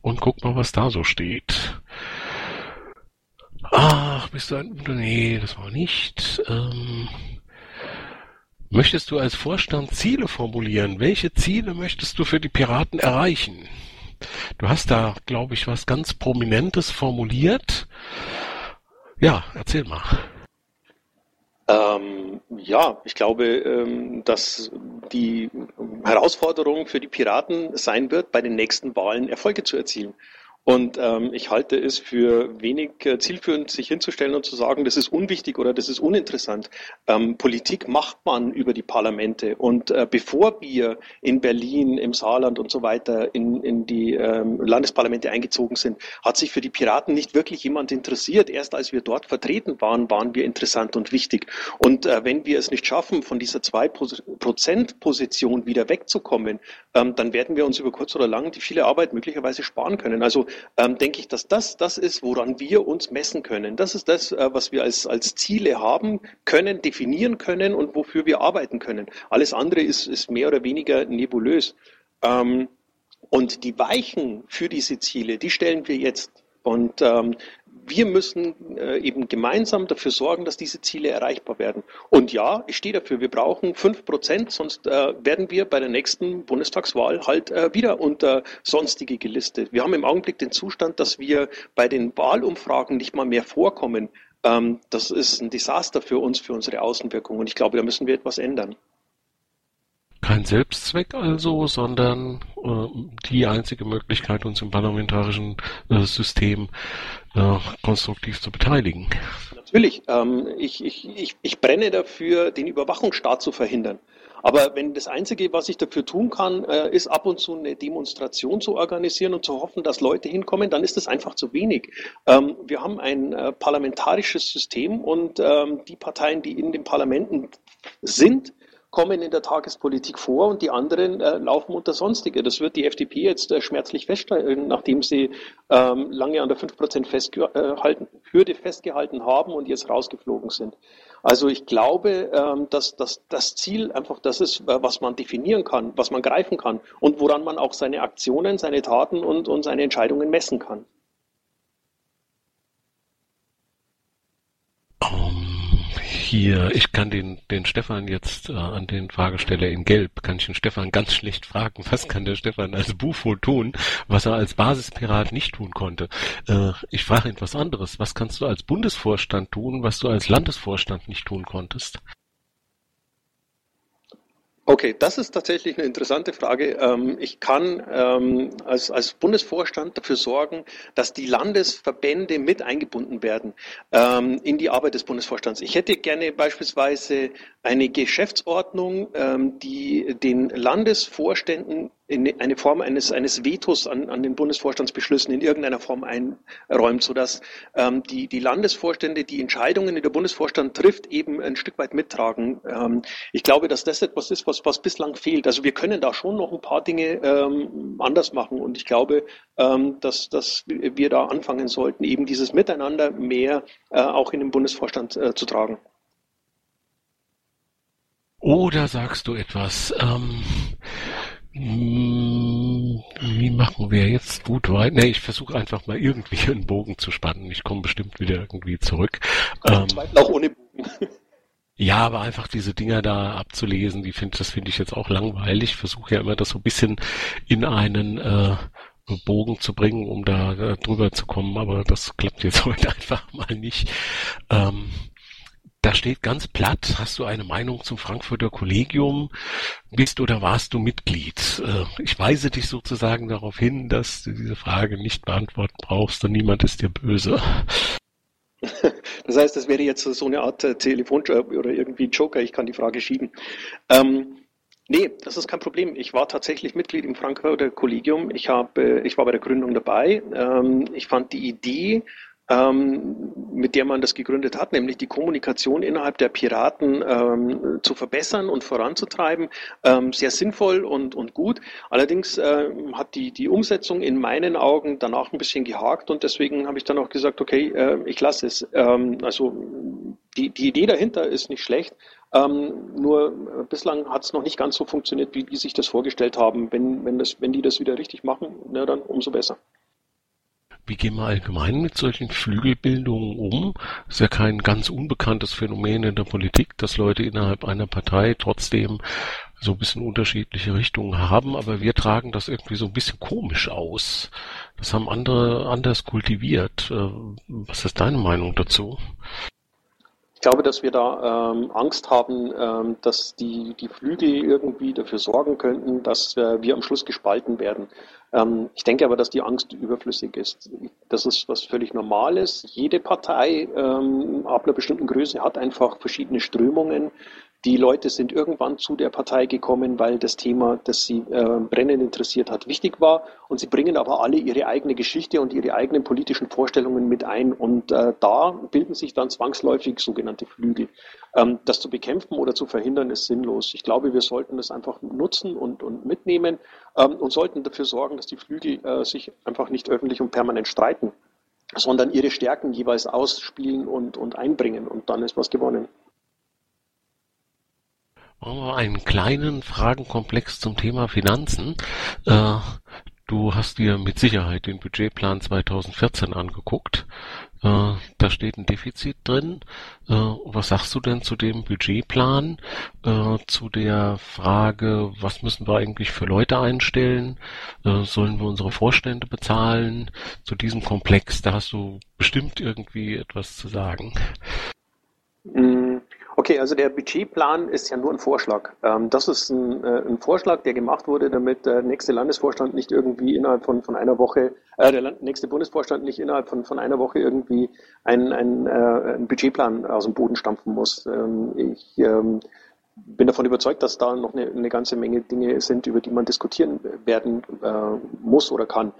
und guck mal, was da so steht. Ach, bist du ein... Nee, das war nicht. Ähm, Möchtest du als Vorstand Ziele formulieren? Welche Ziele möchtest du für die Piraten erreichen? Du hast da, glaube ich, was ganz Prominentes formuliert. Ja, erzähl mal. Ähm, ja, ich glaube, ähm, dass die Herausforderung für die Piraten sein wird, bei den nächsten Wahlen Erfolge zu erzielen. Und ähm, ich halte es für wenig äh, zielführend, sich hinzustellen und zu sagen, das ist unwichtig oder das ist uninteressant. Ähm, Politik macht man über die Parlamente. Und äh, bevor wir in Berlin, im Saarland und so weiter in, in die ähm, Landesparlamente eingezogen sind, hat sich für die Piraten nicht wirklich jemand interessiert. Erst als wir dort vertreten waren, waren wir interessant und wichtig. Und äh, wenn wir es nicht schaffen, von dieser 2%-Position wieder wegzukommen, ähm, dann werden wir uns über kurz oder lang die viele Arbeit möglicherweise sparen können. Also ähm, denke ich, dass das das ist, woran wir uns messen können. Das ist das, äh, was wir als, als Ziele haben können, definieren können und wofür wir arbeiten können. Alles andere ist, ist mehr oder weniger nebulös. Ähm, und die Weichen für diese Ziele, die stellen wir jetzt. Und ähm, wir müssen äh, eben gemeinsam dafür sorgen, dass diese Ziele erreichbar werden. Und ja, ich stehe dafür, wir brauchen fünf Prozent, sonst äh, werden wir bei der nächsten Bundestagswahl halt äh, wieder unter sonstige gelistet. Wir haben im Augenblick den Zustand, dass wir bei den Wahlumfragen nicht mal mehr vorkommen. Ähm, das ist ein Desaster für uns, für unsere Außenwirkung. Und ich glaube, da müssen wir etwas ändern kein Selbstzweck also, sondern äh, die einzige Möglichkeit, uns im parlamentarischen äh, System äh, konstruktiv zu beteiligen. Natürlich. Ähm, ich, ich, ich, ich brenne dafür, den Überwachungsstaat zu verhindern. Aber wenn das Einzige, was ich dafür tun kann, äh, ist ab und zu eine Demonstration zu organisieren und zu hoffen, dass Leute hinkommen, dann ist das einfach zu wenig. Ähm, wir haben ein äh, parlamentarisches System und ähm, die Parteien, die in den Parlamenten sind, kommen in der Tagespolitik vor und die anderen äh, laufen unter Sonstige. Das wird die FDP jetzt äh, schmerzlich feststellen, nachdem sie ähm, lange an der 5% festgehalten, Hürde festgehalten haben und jetzt rausgeflogen sind. Also ich glaube, ähm, dass, dass das Ziel einfach das ist, äh, was man definieren kann, was man greifen kann und woran man auch seine Aktionen, seine Taten und, und seine Entscheidungen messen kann. Hier, ich kann den, den Stefan jetzt äh, an den Fragesteller in Gelb, kann ich den Stefan ganz schlecht fragen, was kann der Stefan als Bufo tun, was er als Basispirat nicht tun konnte. Äh, ich frage ihn was anderes. Was kannst du als Bundesvorstand tun, was du als Landesvorstand nicht tun konntest? Okay, das ist tatsächlich eine interessante Frage. Ähm, ich kann ähm, als, Bundesvorstand dafür sorgen, dass die Landesverbände mit eingebunden werden ähm, in die Arbeit des Bundesvorstands. Ich hätte gerne beispielsweise eine Geschäftsordnung, die den Landesvorständen in eine Form eines, eines Vetos an, an den Bundesvorstandsbeschlüssen in irgendeiner Form einräumt, sodass ähm, die, die Landesvorstände die Entscheidungen, die der Bundesvorstand trifft, eben ein Stück weit mittragen. Ähm, ich glaube, dass das etwas ist, was, was bislang fehlt. Also wir können da schon noch ein paar Dinge ähm, anders machen und ich glaube, ähm, dass, dass wir da anfangen sollten, eben dieses Miteinander mehr äh, auch in den Bundesvorstand äh, zu tragen. Oder sagst du etwas? Ähm, hm, wie machen wir jetzt gut weiter? Nee, ich versuche einfach mal irgendwie einen Bogen zu spannen. Ich komme bestimmt wieder irgendwie zurück. Ähm, auch ohne Bogen. Ja, aber einfach diese Dinger da abzulesen, die finde das finde ich jetzt auch langweilig. Ich versuche ja immer das so ein bisschen in einen äh, Bogen zu bringen, um da äh, drüber zu kommen, aber das klappt jetzt heute einfach mal nicht. Ähm, da steht ganz platt, hast du eine Meinung zum Frankfurter Kollegium? Bist oder warst du Mitglied? Äh, ich weise dich sozusagen darauf hin, dass du diese Frage nicht beantworten brauchst und niemand ist dir böse. Das heißt, das wäre jetzt so eine Art äh, Telefonjob oder irgendwie Joker, ich kann die Frage schieben. Ähm, nee, das ist kein Problem. Ich war tatsächlich Mitglied im Frankfurter Kollegium. Ich, habe, ich war bei der Gründung dabei. Ähm, ich fand die Idee ähm, mit der man das gegründet hat, nämlich die Kommunikation innerhalb der Piraten ähm, zu verbessern und voranzutreiben, ähm, sehr sinnvoll und, und gut. Allerdings äh, hat die, die Umsetzung in meinen Augen danach ein bisschen gehakt und deswegen habe ich dann auch gesagt, okay, äh, ich lasse es. Ähm, also die, die Idee dahinter ist nicht schlecht, ähm, nur äh, bislang hat es noch nicht ganz so funktioniert, wie die sich das vorgestellt haben. Wenn, wenn, das, wenn die das wieder richtig machen, na, dann umso besser. Wie gehen wir allgemein mit solchen Flügelbildungen um? Das ist ja kein ganz unbekanntes Phänomen in der Politik, dass Leute innerhalb einer Partei trotzdem so ein bisschen unterschiedliche Richtungen haben, aber wir tragen das irgendwie so ein bisschen komisch aus. Das haben andere anders kultiviert. Äh, was ist deine Meinung dazu? Ich glaube, dass wir da ähm, Angst haben, ähm, dass die, die Flügel irgendwie dafür sorgen könnten, dass äh, wir am Schluss gespalten werden. Ähm, ich denke aber, dass die Angst überflüssig ist. Das ist was völlig Normales. Jede Partei ähm, ab einer bestimmten Größe hat einfach verschiedene Strömungen. Die Leute sind irgendwann zu der Partei gekommen, weil das Thema, das sie äh, brennend interessiert hat, wichtig war. Und sie bringen aber alle ihre eigene Geschichte und ihre eigenen politischen Vorstellungen mit ein. Und äh, da bilden sich dann zwangsläufig sogenannte Flügel. Ähm, das zu bekämpfen oder zu verhindern, ist sinnlos. Ich glaube, wir sollten das einfach nutzen und, und mitnehmen ähm, und sollten dafür sorgen, dass die Flügel äh, sich einfach nicht öffentlich und permanent streiten, sondern ihre Stärken jeweils ausspielen und, und einbringen. Und dann ist was gewonnen. Machen wir einen kleinen Fragenkomplex zum Thema Finanzen. Äh, du hast dir mit Sicherheit den Budgetplan 2014 angeguckt. Äh, da steht ein Defizit drin. Äh, was sagst du denn zu dem Budgetplan? Äh, zu der Frage, was müssen wir eigentlich für Leute einstellen? Äh, sollen wir unsere Vorstände bezahlen? Zu diesem Komplex, da hast du bestimmt irgendwie etwas zu sagen. Mm, Okay, also der Budgetplan ist ja nur ein Vorschlag. Ähm, das ist ein, äh, ein Vorschlag, der gemacht wurde, damit der nächste Landesvorstand nicht irgendwie innerhalb von, von einer Woche, äh, der nächste Bundesvorstand nicht innerhalb von, von einer Woche irgendwie einen, einen, äh, einen Budgetplan aus dem Boden stampfen muss. Ähm, ich ähm, bin davon überzeugt, dass da noch eine, eine ganze Menge Dinge sind, über die man diskutieren werden äh, muss oder kann.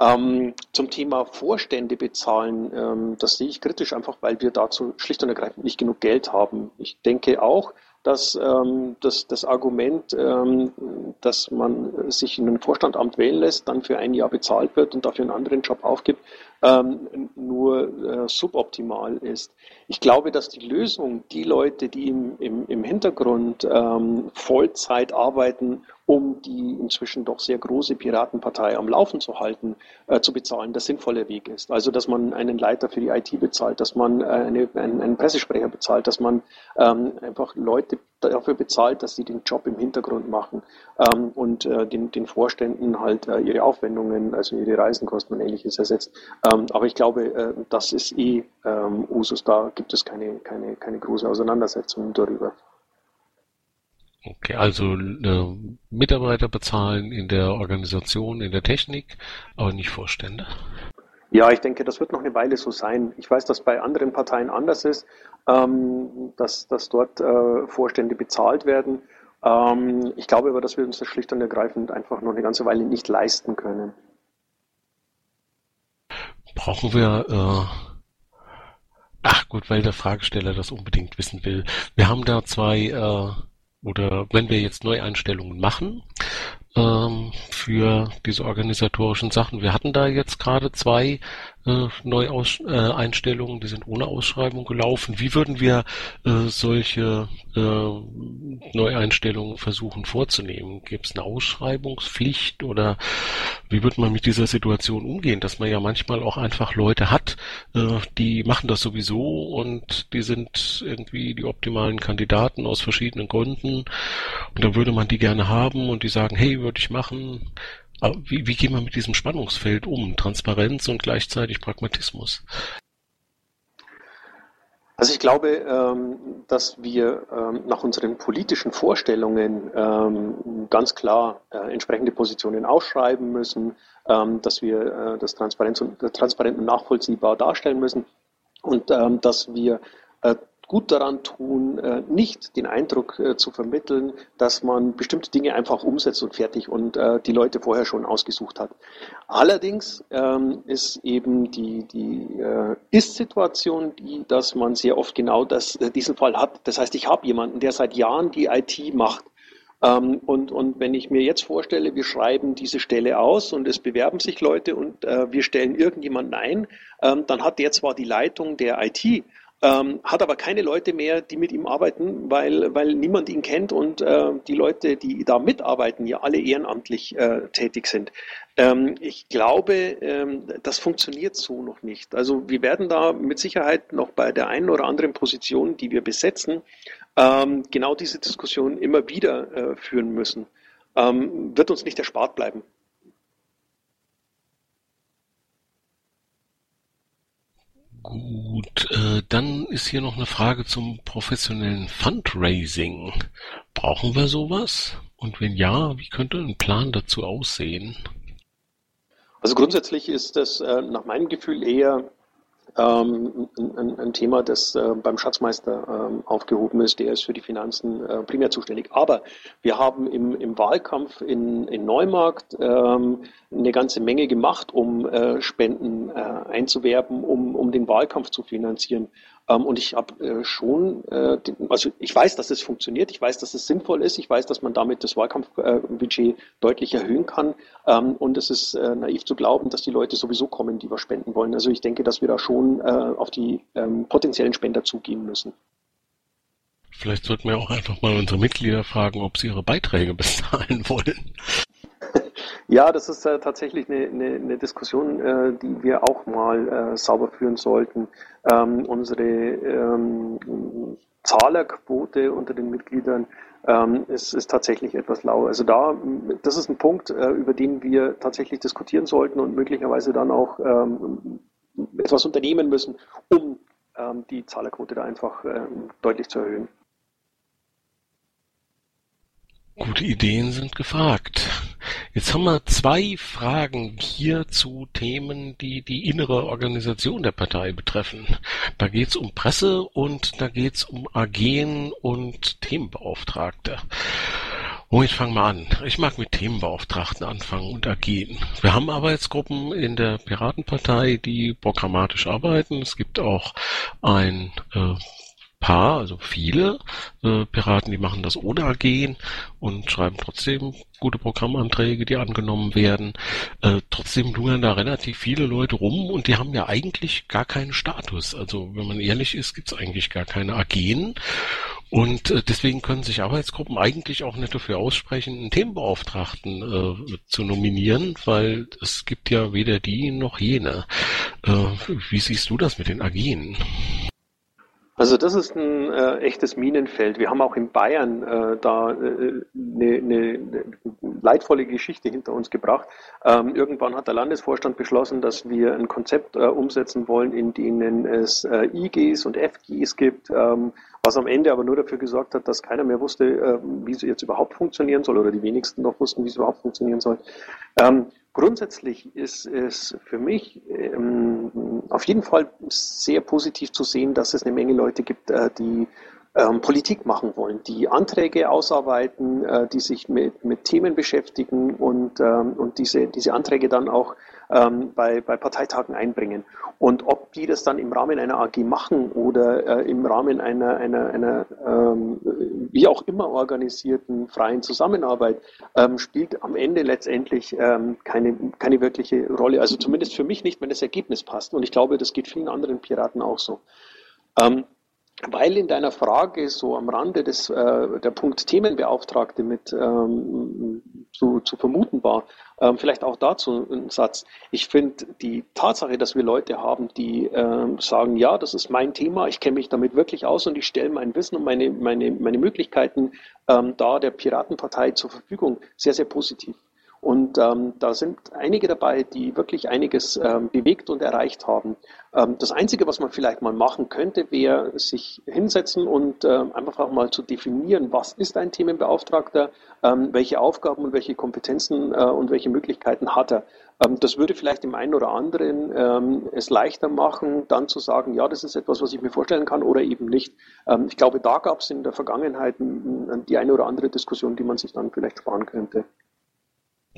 Ähm, zum Thema Vorstände bezahlen, ähm, das sehe ich kritisch, einfach weil wir dazu schlicht und ergreifend nicht genug Geld haben. Ich denke auch, dass ähm, das, das Argument, ähm, dass man sich in ein Vorstandamt wählen lässt, dann für ein Jahr bezahlt wird und dafür einen anderen Job aufgibt, ähm, nur äh, suboptimal ist. Ich glaube, dass die Lösung, die Leute, die im, im, im Hintergrund ähm, Vollzeit arbeiten, um die inzwischen doch sehr große Piratenpartei am Laufen zu halten, äh, zu bezahlen, der sinnvolle Weg ist. Also, dass man einen Leiter für die IT bezahlt, dass man äh, eine, einen, einen, Pressesprecher bezahlt, dass man ähm, einfach Leute dafür bezahlt, dass sie den Job im Hintergrund machen ähm, und äh, den, den Vorständen halt äh, ihre Aufwendungen, also ihre Reisenkosten und ähnliches ersetzt. Ähm, aber ich glaube, äh, das ist eh ähm, Usus. Da gibt es keine, keine, keine große Auseinandersetzung darüber. Okay, also äh, Mitarbeiter bezahlen in der Organisation, in der Technik, aber nicht Vorstände. Ja, ich denke, das wird noch eine Weile so sein. Ich weiß, dass bei anderen Parteien anders ist, ähm, dass, dass dort äh, Vorstände bezahlt werden Ähm, ich glaube aber, dass wir uns das schlicht und ergreifend einfach noch eine ganze Weile nicht leisten können. Brauchen wir äh, Ach gut, weil der Fragesteller das unbedingt wissen will. Wir haben da zwei, äh, oder wenn wir jetzt Neueinstellungen machen, ähm, für diese organisatorischen Sachen. Wir hatten da jetzt gerade zwei äh, Neueinstellungen, die sind ohne Ausschreibung gelaufen. Wie würden wir äh, solche äh, Neueinstellungen versuchen vorzunehmen? Gibt es eine Ausschreibungspflicht oder wie würde man mit dieser Situation umgehen, dass man ja manchmal auch einfach Leute hat, äh, die machen das sowieso und die sind irgendwie die optimalen Kandidaten aus verschiedenen Gründen und dann würde man die gerne haben und die sagen, hey, würde ich machen, wie, wie gehen wir mit diesem Spannungsfeld um? Transparenz und gleichzeitig Pragmatismus? Also ich glaube, ähm, dass wir ähm, nach unseren politischen Vorstellungen ähm, ganz klar äh, entsprechende Positionen ausschreiben müssen, dass wir äh, das transparent und, transparent und nachvollziehbar darstellen müssen und dass wir äh, gut daran tun, äh, nicht den Eindruck äh, zu vermitteln, dass man bestimmte Dinge einfach umsetzt und fertig und äh, die Leute vorher schon ausgesucht hat. Allerdings ähm, ist eben die, die Ist-Situation die, dass man sehr oft genau das, diesen Fall hat. Das heißt, ich habe jemanden, der seit Jahren die IT macht. Ähm, und, und wenn ich mir jetzt vorstelle, wir schreiben diese Stelle aus und es bewerben sich Leute und wir stellen irgendjemanden ein, ähm, dann hat der zwar die Leitung der IT, ähm, hat aber keine Leute mehr, die mit ihm arbeiten, weil, weil niemand ihn kennt und äh, die Leute, die da mitarbeiten, ja alle ehrenamtlich äh, tätig sind. Ähm, ich glaube, ähm, das funktioniert so noch nicht. Also wir werden da mit Sicherheit noch bei der einen oder anderen Position, die wir besetzen, ähm, genau diese Diskussion immer wieder äh, führen müssen. Ähm, wird uns nicht erspart bleiben. Gut, äh, dann ist hier noch eine Frage zum professionellen Fundraising. Brauchen wir sowas? Und wenn ja, wie könnte ein Plan dazu aussehen? Also grundsätzlich ist das äh, nach meinem Gefühl eher ähm, ein, ein, Thema, das äh, beim Schatzmeister ähm, aufgehoben ist. Der ist für die Finanzen äh, primär zuständig. Aber wir haben im, im Wahlkampf in, in Neumarkt ähm, eine ganze Menge gemacht, um äh, Spenden äh, einzuwerben, um, um den Wahlkampf zu finanzieren. Ähm, und ich habe äh, schon, äh, also ich weiß, dass es funktioniert, ich weiß, dass es sinnvoll ist, ich weiß, dass man damit das Wahlkampfbudget deutlich erhöhen kann. Ähm, und es ist äh, naiv zu glauben, dass die Leute sowieso kommen, die was spenden wollen. Also ich denke, dass wir da schon auf die ähm, potenziellen Spender zugehen müssen. Vielleicht sollten wir auch einfach mal unsere Mitglieder fragen, ob sie ihre Beiträge bezahlen wollen. Ja, das ist äh, tatsächlich eine, eine, eine Diskussion, äh, die wir auch mal äh, sauber führen sollten. Ähm, unsere ähm, Zahlerquote unter den Mitgliedern ähm, ist, ist tatsächlich etwas lau. Also da, das ist ein Punkt, äh, über den wir tatsächlich diskutieren sollten und möglicherweise dann auch ähm, etwas unternehmen müssen, um ähm, die Zahlerquote da einfach ähm, deutlich zu erhöhen. Gute Ideen sind gefragt. Jetzt haben wir zwei Fragen hier zu Themen, die die innere Organisation der Partei betreffen. Da geht es um Presse und da geht es um AGen und Themenbeauftragte. Oh, ich fange mal an. Ich mag mit Themenbeauftragten anfangen und AGen. Wir haben Arbeitsgruppen in der Piratenpartei, die programmatisch arbeiten. Es gibt auch ein äh, paar, also viele äh, Piraten, die machen das ohne AG und schreiben trotzdem gute Programmanträge, die angenommen werden. Äh, trotzdem lungern da relativ viele Leute rum und die haben ja eigentlich gar keinen Status. Also wenn man ehrlich ist, gibt's eigentlich gar keine AGen. Und äh, deswegen können sich Arbeitsgruppen eigentlich auch nicht dafür aussprechen, einen Themenbeauftragten äh, zu nominieren, weil es gibt ja weder die noch jene. Äh, wie siehst du das mit den AGen? Also das ist ein äh, echtes Minenfeld. Wir haben auch in Bayern äh, da eine äh, ne, ne leidvolle Geschichte hinter uns gebracht. Ähm, irgendwann hat der Landesvorstand beschlossen, dass wir ein Konzept äh, umsetzen wollen, in denen es äh, IGs und FGs gibt, ähm, was am Ende aber nur dafür gesorgt hat, dass keiner mehr wusste, äh, wie sie jetzt überhaupt funktionieren soll oder die wenigsten noch wussten, wie es überhaupt funktionieren soll. Ähm, Grundsätzlich ist es für mich ähm, auf jeden Fall sehr positiv zu sehen, dass es eine Menge Leute gibt, äh, die ähm, Politik machen wollen, die Anträge ausarbeiten, äh, die sich mit, mit Themen beschäftigen und, ähm, und diese, diese Anträge dann auch ähm, bei, bei Parteitagen einbringen. Und ob die das dann im Rahmen einer AG machen oder äh, im Rahmen einer, einer, einer ähm, wie auch immer organisierten freien Zusammenarbeit, ähm, spielt am Ende letztendlich ähm, keine, keine wirkliche Rolle. Also zumindest für mich nicht, wenn das Ergebnis passt. Und ich glaube, das geht vielen anderen Piraten auch so. Ähm, weil in deiner Frage so am Rande des, äh, der Punkt Themenbeauftragte mit ähm, zu, zu vermuten war, ähm, vielleicht auch dazu ein Satz. Ich finde die Tatsache, dass wir Leute haben, die ähm, sagen, ja, das ist mein Thema, ich kenne mich damit wirklich aus und ich stelle mein Wissen und meine, meine, meine Möglichkeiten ähm, da der Piratenpartei zur Verfügung, sehr, sehr positiv. Und ähm, da sind einige dabei, die wirklich einiges ähm, bewegt und erreicht haben. Ähm, das Einzige, was man vielleicht mal machen könnte, wäre sich hinsetzen und ähm, einfach auch mal zu definieren, was ist ein Themenbeauftragter, ähm, welche Aufgaben und welche Kompetenzen äh, und welche Möglichkeiten hat er. Ähm, das würde vielleicht dem einen oder anderen ähm, es leichter machen, dann zu sagen, ja, das ist etwas, was ich mir vorstellen kann oder eben nicht. Ich glaube, da gab es in der Vergangenheit die eine oder andere Diskussion, die man sich dann vielleicht sparen könnte.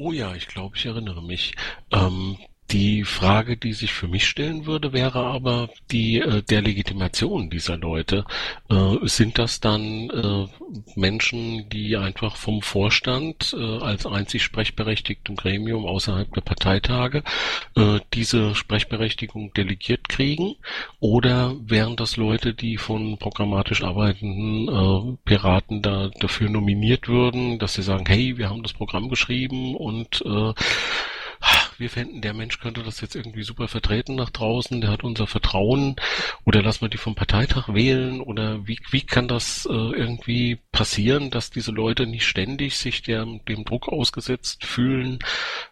Oh ja, ich glaube, ich erinnere mich. Ähm, die Frage, die sich für mich stellen würde, wäre aber die äh, der Legitimation dieser Leute. Äh, sind das dann äh, Menschen, die einfach vom Vorstand äh, als einzig sprechberechtigtem Gremium außerhalb der Parteitage äh, diese Sprechberechtigung delegiert kriegen? Oder wären das Leute, die von programmatisch arbeitenden äh, Piraten da dafür nominiert würden, dass sie sagen, hey, wir haben das Programm geschrieben und äh, wir fänden, der Mensch könnte das jetzt irgendwie super vertreten nach draußen, der hat unser Vertrauen oder lassen wir die vom Parteitag wählen oder wie, wie kann das äh, irgendwie passieren, dass diese Leute nicht ständig sich dem, dem Druck ausgesetzt fühlen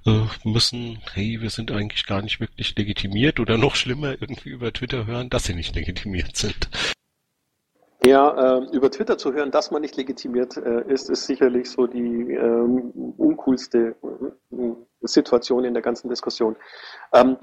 äh, müssen, hey, wir sind eigentlich gar nicht wirklich legitimiert oder noch schlimmer irgendwie über Twitter hören, dass sie nicht legitimiert sind. Ja, äh, über Twitter zu hören, dass man nicht legitimiert äh, ist, ist sicherlich so die ähm, uncoolste äh, Situation in der ganzen Diskussion. Ähm,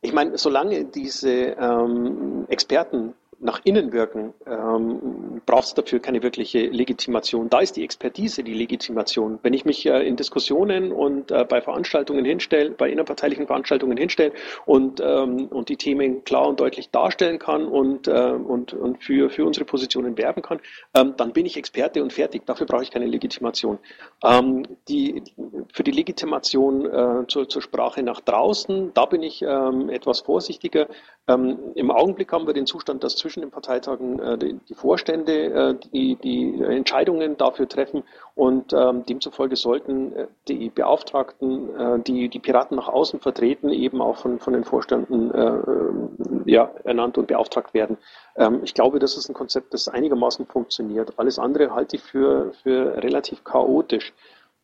ich meine, solange diese ähm, Experten nach innen wirken, ähm, braucht es dafür keine wirkliche Legitimation. Da ist die Expertise die Legitimation. Wenn ich mich äh, in Diskussionen und äh, bei Veranstaltungen hinstelle, bei innerparteilichen Veranstaltungen hinstelle und, ähm, und die Themen klar und deutlich darstellen kann und, äh, und, und für, für unsere Positionen werben kann, ähm, dann bin ich Experte und fertig. Dafür brauche ich keine Legitimation. Ähm, die, für die Legitimation äh, zur, zur Sprache nach draußen, da bin ich ähm, etwas vorsichtiger. Ähm, Im Augenblick haben wir den Zustand, dass zwischen den Parteitagen äh, die, die, Vorstände äh, die, die, Entscheidungen dafür treffen und ähm, demzufolge sollten äh, die Beauftragten, äh, die die Piraten nach außen vertreten, eben auch von, von den Vorständen äh, ja, ernannt und beauftragt werden. Ähm, ich glaube, das ist ein Konzept, das einigermaßen funktioniert. Alles andere halte ich für, für relativ chaotisch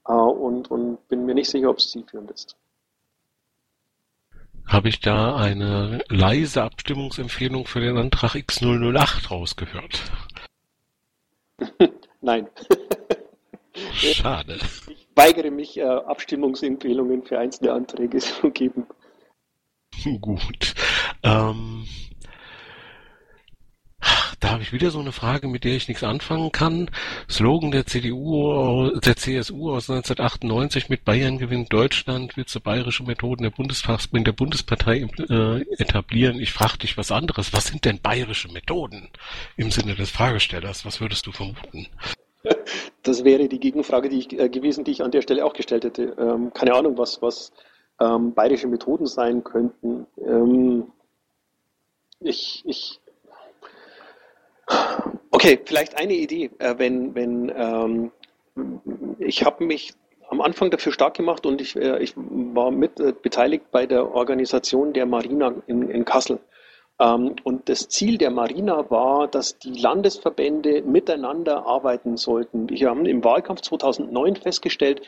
und, und bin mir nicht sicher, ob es zielführend ist. Habe ich da eine leise Abstimmungsempfehlung für den Antrag X008 rausgehört? Nein. Schade. Ich weigere mich, äh, Abstimmungsempfehlungen für einzelne Anträge zu geben. Gut. Ähm, da habe ich wieder so eine Frage, mit der ich nichts anfangen kann. Slogan der CDU, der CSU aus 1998 mit Bayern gewinnt Deutschland, wird so bayerische Methoden der, Bundestags in der Bundespartei äh, etablieren. Ich frage dich was anderes. Was sind denn bayerische Methoden im Sinne des Fragestellers? Was würdest du vermuten? Das wäre die Gegenfrage die ich, äh, gewesen, die ich an der Stelle auch gestellt hätte. Ähm, keine Ahnung, was, was ähm, bayerische Methoden sein könnten. Ähm, ich, ich Okay, vielleicht eine Idee, äh, wenn, wenn ähm, ich habe mich am Anfang dafür stark gemacht und ich, äh, ich war mit äh, beteiligt bei der Organisation der Marina in, in Kassel. Ähm, und das Ziel der Marina war, dass die Landesverbände miteinander arbeiten sollten. Wir haben im Wahlkampf 2009 festgestellt,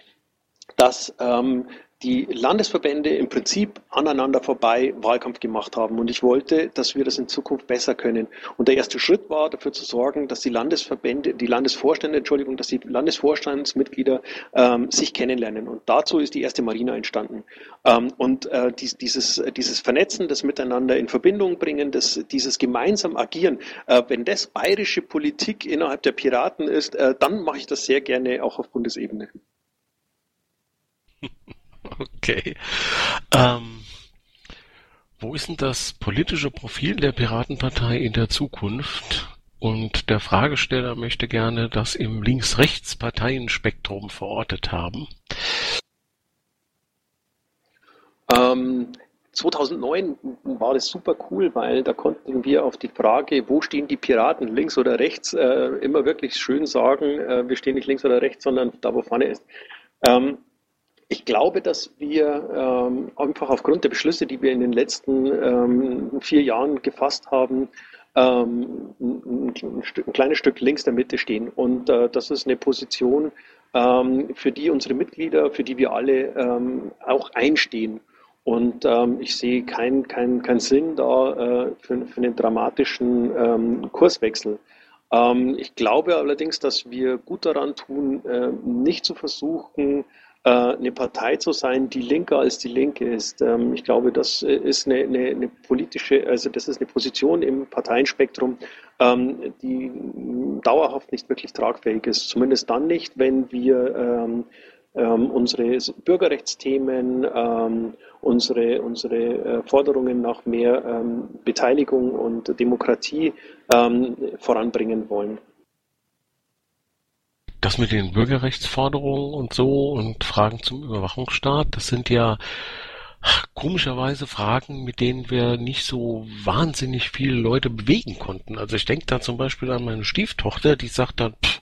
dass ähm, die Landesverbände im Prinzip aneinander vorbei Wahlkampf gemacht haben. Und ich wollte, dass wir das in Zukunft besser können. Und der erste Schritt war, dafür zu sorgen, dass die Landesverbände, die Landesvorstände, Entschuldigung, dass die Landesvorstandsmitglieder ähm, sich kennenlernen. Und dazu ist die erste Marina entstanden. Ähm, und äh, dies, dieses, dieses Vernetzen, das Miteinander in Verbindung bringen, das, dieses gemeinsam agieren, äh, wenn das bayerische Politik innerhalb der Piraten ist, äh, dann mache ich das sehr gerne auch auf Bundesebene. Okay. Ähm, wo ist denn das politische Profil der Piratenpartei in der Zukunft? Und der Fragesteller möchte gerne das im Links-Rechts-Parteienspektrum verortet haben. Ähm, 2009 war das super cool, weil da konnten wir auf die Frage, wo stehen die Piraten, links oder rechts, äh, immer wirklich schön sagen, äh, wir stehen nicht links oder rechts, sondern da, wo vorne ist. Ähm, ich glaube, dass wir ähm, einfach aufgrund der Beschlüsse, die wir in den letzten ähm, vier Jahren gefasst haben, ähm, ein, ein, ein, kleines Stück links der Mitte stehen. Und äh, das ist eine Position, ähm, für die unsere Mitglieder, für die wir alle ähm, auch einstehen. Und ähm, ich sehe keinen kein, kein Sinn da äh, für, für, einen dramatischen Kurswechsel. ich glaube allerdings, dass wir gut daran tun, äh, nicht zu versuchen, eine Partei zu sein, die linker als die Linke ist. Ähm, ich glaube, das ist eine, eine, eine, politische, also das ist eine Position im Parteienspektrum, ähm, die dauerhaft nicht wirklich tragfähig ist. Zumindest dann nicht, wenn wir ähm, unsere Bürgerrechtsthemen, unsere, unsere äh, Forderungen nach mehr Beteiligung und Demokratie voranbringen wollen das mit den Bürgerrechtsforderungen und so und Fragen zum Überwachungsstaat, das sind ja komischerweise Fragen, mit denen wir nicht so wahnsinnig viele Leute bewegen konnten. Also ich denke da zum Beispiel an meine Stieftochter, die sagt dann, pff,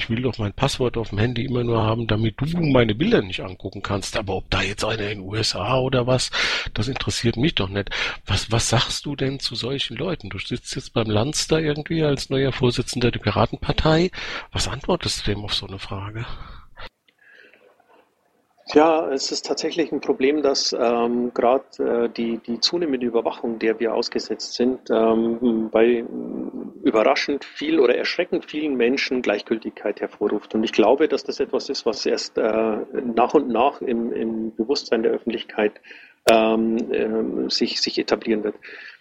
ich will doch mein Passwort auf dem Handy immer nur haben, damit du meine Bilder nicht angucken kannst. Aber ob da jetzt einer in den USA oder was, das interessiert mich doch nicht. Was, was sagst du denn zu solchen Leuten? Du sitzt jetzt beim Lanz da irgendwie als neuer Vorsitzender der Piratenpartei. Was antwortest du dem auf so eine Frage? Ja, es ist tatsächlich ein Problem, dass ähm, gerade äh, die, die zunehmende Überwachung, der wir ausgesetzt sind, ähm, bei überraschend viel oder erschreckend vielen Menschen Gleichgültigkeit hervorruft. Und ich glaube, dass das etwas ist, was erst äh, nach und nach im, im Bewusstsein der Öffentlichkeit ähm, äh, sich, sich etablieren wird.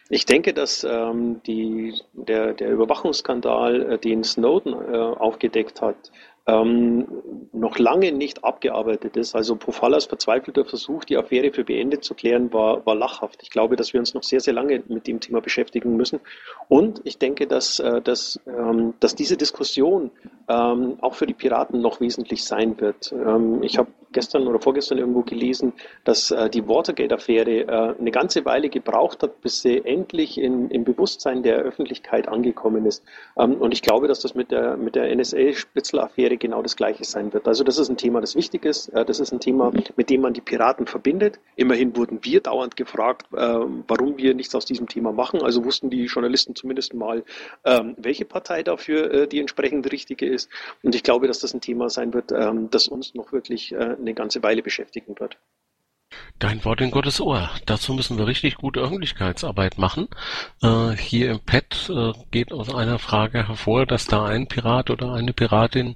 Ich denke, dass ähm, die, der, der Überwachungsskandal, äh, den Snowden äh, aufgedeckt hat, ähm, noch lange nicht abgearbeitet ist. Also Pofallas verzweifelter Versuch, die Affäre für beendet zu klären, war, war lachhaft. Ich glaube, dass wir uns noch sehr, sehr lange mit dem Thema beschäftigen müssen. Und ich denke, dass, äh, dass, ähm, dass diese Diskussion ähm, auch für die Piraten noch wesentlich sein wird. Ähm, ich habe gestern oder vorgestern irgendwo gelesen, dass äh, die Watergate-Affäre äh, eine ganze Weile gebraucht hat, bis sie endlich in, im Bewusstsein der Öffentlichkeit angekommen ist. Und ich glaube, dass das mit der, mit der NSA-Spitzel-Affäre genau das Gleiche sein wird. Also das ist ein Thema, das wichtig ist. Das ist ein Thema, mit dem man die Piraten verbindet. Immerhin wurden wir dauernd gefragt, äh, warum wir nichts aus diesem Thema machen. Also wussten die Journalisten zumindest mal, ähm, welche Partei dafür äh, die entsprechend richtige ist. Und ich glaube, dass das ein Thema sein wird, ähm, das uns noch wirklich äh, eine ganze Weile beschäftigen wird. Dein Wort in Gottes Ohr. Dazu müssen wir richtig gute Öffentlichkeitsarbeit machen. Äh, hier im Pad äh, geht aus einer Frage hervor, dass da ein Pirat oder eine Piratin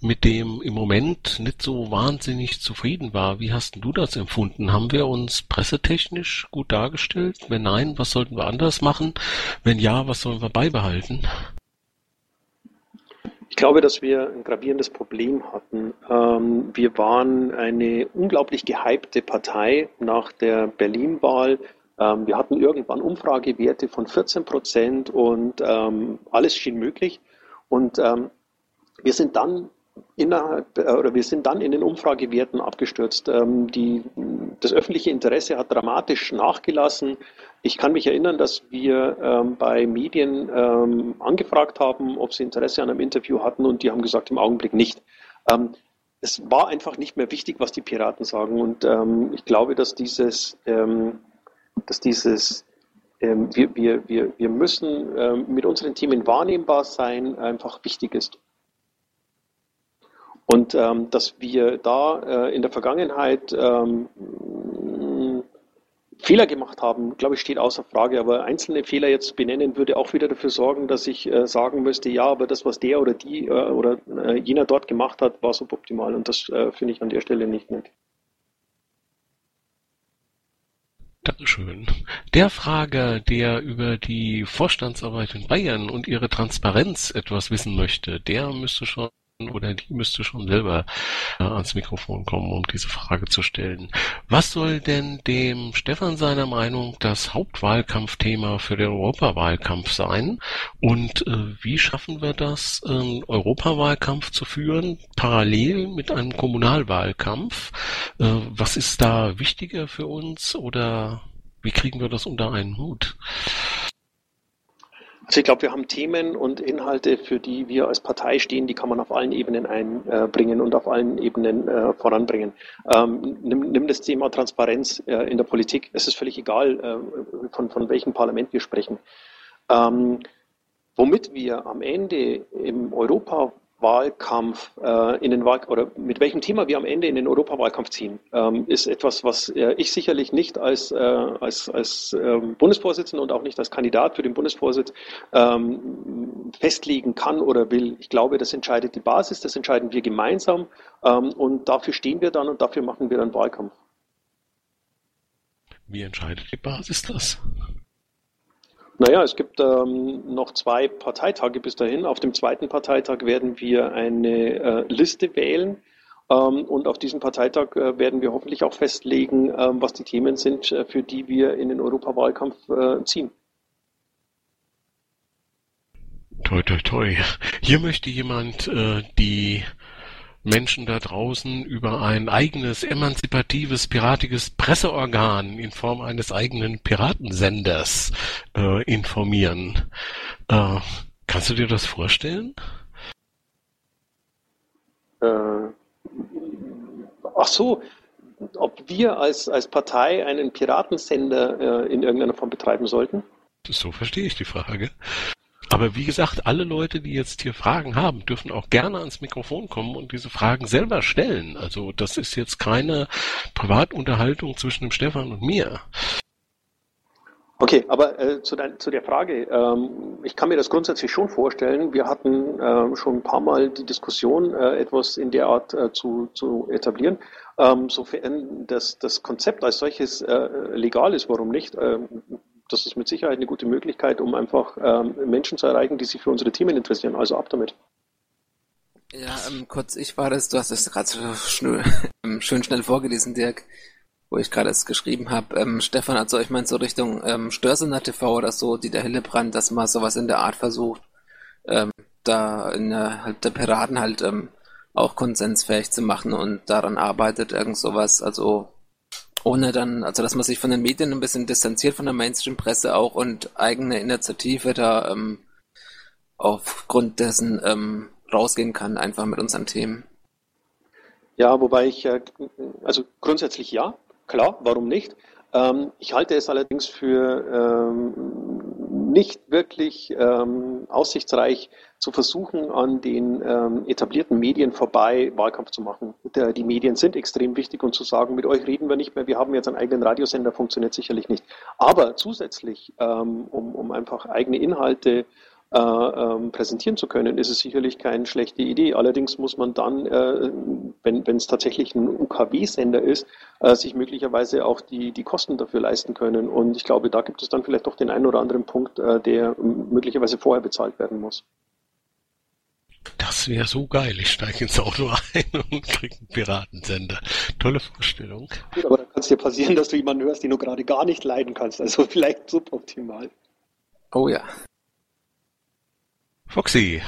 mit dem im Moment nicht so wahnsinnig zufrieden war. Wie hast du das empfunden? Haben wir uns pressetechnisch gut dargestellt? Wenn nein, was sollten wir anders machen? Wenn ja, was sollen wir beibehalten? Ich glaube, dass wir ein gravierendes Problem hatten. Ähm, wir waren eine unglaublich gehypte Partei nach der Berlin-Wahl. Ähm, wir hatten irgendwann Umfragewerte von 14 Prozent und ähm, alles schien möglich. Und wir sind dann innerhalb oder wir sind dann in den Umfragewerten abgestürzt. Die, das öffentliche Interesse hat dramatisch nachgelassen. Ich kann mich erinnern, dass wir ähm, bei Medien ähm, angefragt haben, ob sie Interesse an einem Interview hatten und die haben gesagt, im Augenblick nicht. Ähm, es war einfach nicht mehr wichtig, was die Piraten sagen und ähm, ich glaube, dass dieses, ähm, dass dieses ähm, wir, wir, wir, wir müssen mit unseren Themen wahrnehmbar sein, einfach wichtig ist. Und ähm, dass wir da äh, in der Vergangenheit ähm, Fehler gemacht haben, glaube ich, steht außer Frage. Aber einzelne Fehler jetzt benennen würde auch wieder dafür sorgen, dass ich äh, sagen müsste, ja, aber das, was der oder die äh, oder äh, jener dort gemacht hat, war suboptimal. Und das äh, finde ich an der Stelle nicht nett. Dankeschön. Der Frager, der über die Vorstandsarbeit in Bayern und ihre Transparenz etwas wissen möchte, der müsste schon oder die müsste schon selber äh, ans Mikrofon kommen, um diese Frage zu stellen. Was soll denn dem Stefan seiner Meinung das Hauptwahlkampfthema für den Europawahlkampf sein? Und äh, wie schaffen wir das, einen Europawahlkampf zu führen, parallel mit einem Kommunalwahlkampf? Äh, was ist da wichtiger für uns oder wie kriegen wir das unter einen Hut? Also ich glaube, wir haben Themen und Inhalte, für die wir als Partei stehen, die kann man auf allen Ebenen einbringen und auf allen Ebenen äh, voranbringen. Ähm, nimm, nimm, das Thema Transparenz äh, in der Politik. Es ist völlig egal, äh, von, von welchem Parlament wir sprechen. Ähm, womit wir am Ende im Europa Wahlkampf äh, in den Wahl oder mit welchem Thema wir am Ende in den Europawahlkampf ziehen, ähm, ist etwas, was äh, ich sicherlich nicht als, äh, als, als ähm, Bundesvorsitzender und auch nicht als Kandidat für den Bundesvorsitz ähm, festlegen kann oder will. Ich glaube, das entscheidet die Basis, das entscheiden wir gemeinsam ähm, und dafür stehen wir dann und dafür machen wir dann Wahlkampf. Wie entscheidet die Basis das? Naja, es gibt ähm, noch zwei Parteitage bis dahin. Auf dem zweiten Parteitag werden wir eine äh, Liste wählen. Ähm, und auf diesem Parteitag äh, werden wir hoffentlich auch festlegen, äh, was die Themen sind, äh, für die wir in den Europawahlkampf äh, ziehen. Toi, toi, toi. Hier möchte jemand die Menschen da draußen über ein eigenes emanzipatives, piratiges Presseorgan in Form eines eigenen Piratensenders äh, informieren. Äh, kannst du dir das vorstellen? Äh, ach so, ob wir als, als Partei einen Piratensender äh, in irgendeiner Form betreiben sollten? So verstehe ich die Frage. Aber wie gesagt, alle Leute, die jetzt hier Fragen haben, dürfen auch gerne ans Mikrofon kommen und diese Fragen selber stellen. Also das ist jetzt keine Privatunterhaltung zwischen dem Stefan und mir. Okay, aber äh, zu, dein, zu, der Frage, ähm, ich kann mir das grundsätzlich schon vorstellen. Wir hatten äh, schon ein paar Mal die Diskussion, äh, etwas in der Art äh, zu, zu, etablieren. Ähm, sofern das, das Konzept als solches äh, legal ist, warum nicht? Ähm, das ist mit Sicherheit eine gute Möglichkeit, um einfach ähm, Menschen zu erreichen, die sich für unsere Themen interessieren. Also ab damit. Ja, ähm, kurz, ich war das, du hast es gerade so ähm, schön schnell vorgelesen, Dirk, wo ich gerade es geschrieben habe. Ähm, Stefan, also ich meine so Richtung ähm, Störsender TV oder so, die der Hillebrand, dass man sowas in der Art versucht, ähm, da in der, halt der Piraten halt ähm, auch konsensfähig zu machen und daran arbeitet, irgend sowas, also ohne dann, also dass man sich von den Medien ein bisschen distanziert von der Mainstream-Presse auch und eigene Initiative da ähm, aufgrund dessen ähm, rausgehen kann, einfach mit unseren Themen. Ja, wobei ich, äh, also grundsätzlich ja, klar, warum nicht? Ähm, ich halte es allerdings für ähm, nicht wirklich ähm, aussichtsreich, zu versuchen, an den ähm, etablierten Medien vorbei Wahlkampf zu machen. Der, die Medien sind extrem wichtig und zu sagen, mit euch reden wir nicht mehr, wir haben jetzt einen eigenen Radiosender, funktioniert sicherlich nicht. Aber zusätzlich, ähm, um, um einfach eigene Inhalte äh, ähm, präsentieren zu können, ist es sicherlich keine schlechte Idee. Allerdings muss man dann, äh, wenn es tatsächlich ein UKW-Sender ist, äh, sich möglicherweise auch die, die Kosten dafür leisten können. Und ich glaube, da gibt es dann vielleicht doch den einen oder anderen Punkt, äh, der möglicherweise vorher bezahlt werden muss. Das wäre so geil. Ich steige ins Auto ein und kriege einen Piratensender. Tolle Vorstellung. Gut, aber dann kann es dir passieren, dass du jemanden hörst, den du gerade gar nicht leiden kannst. Also vielleicht suboptimal. Oh ja. Foxy.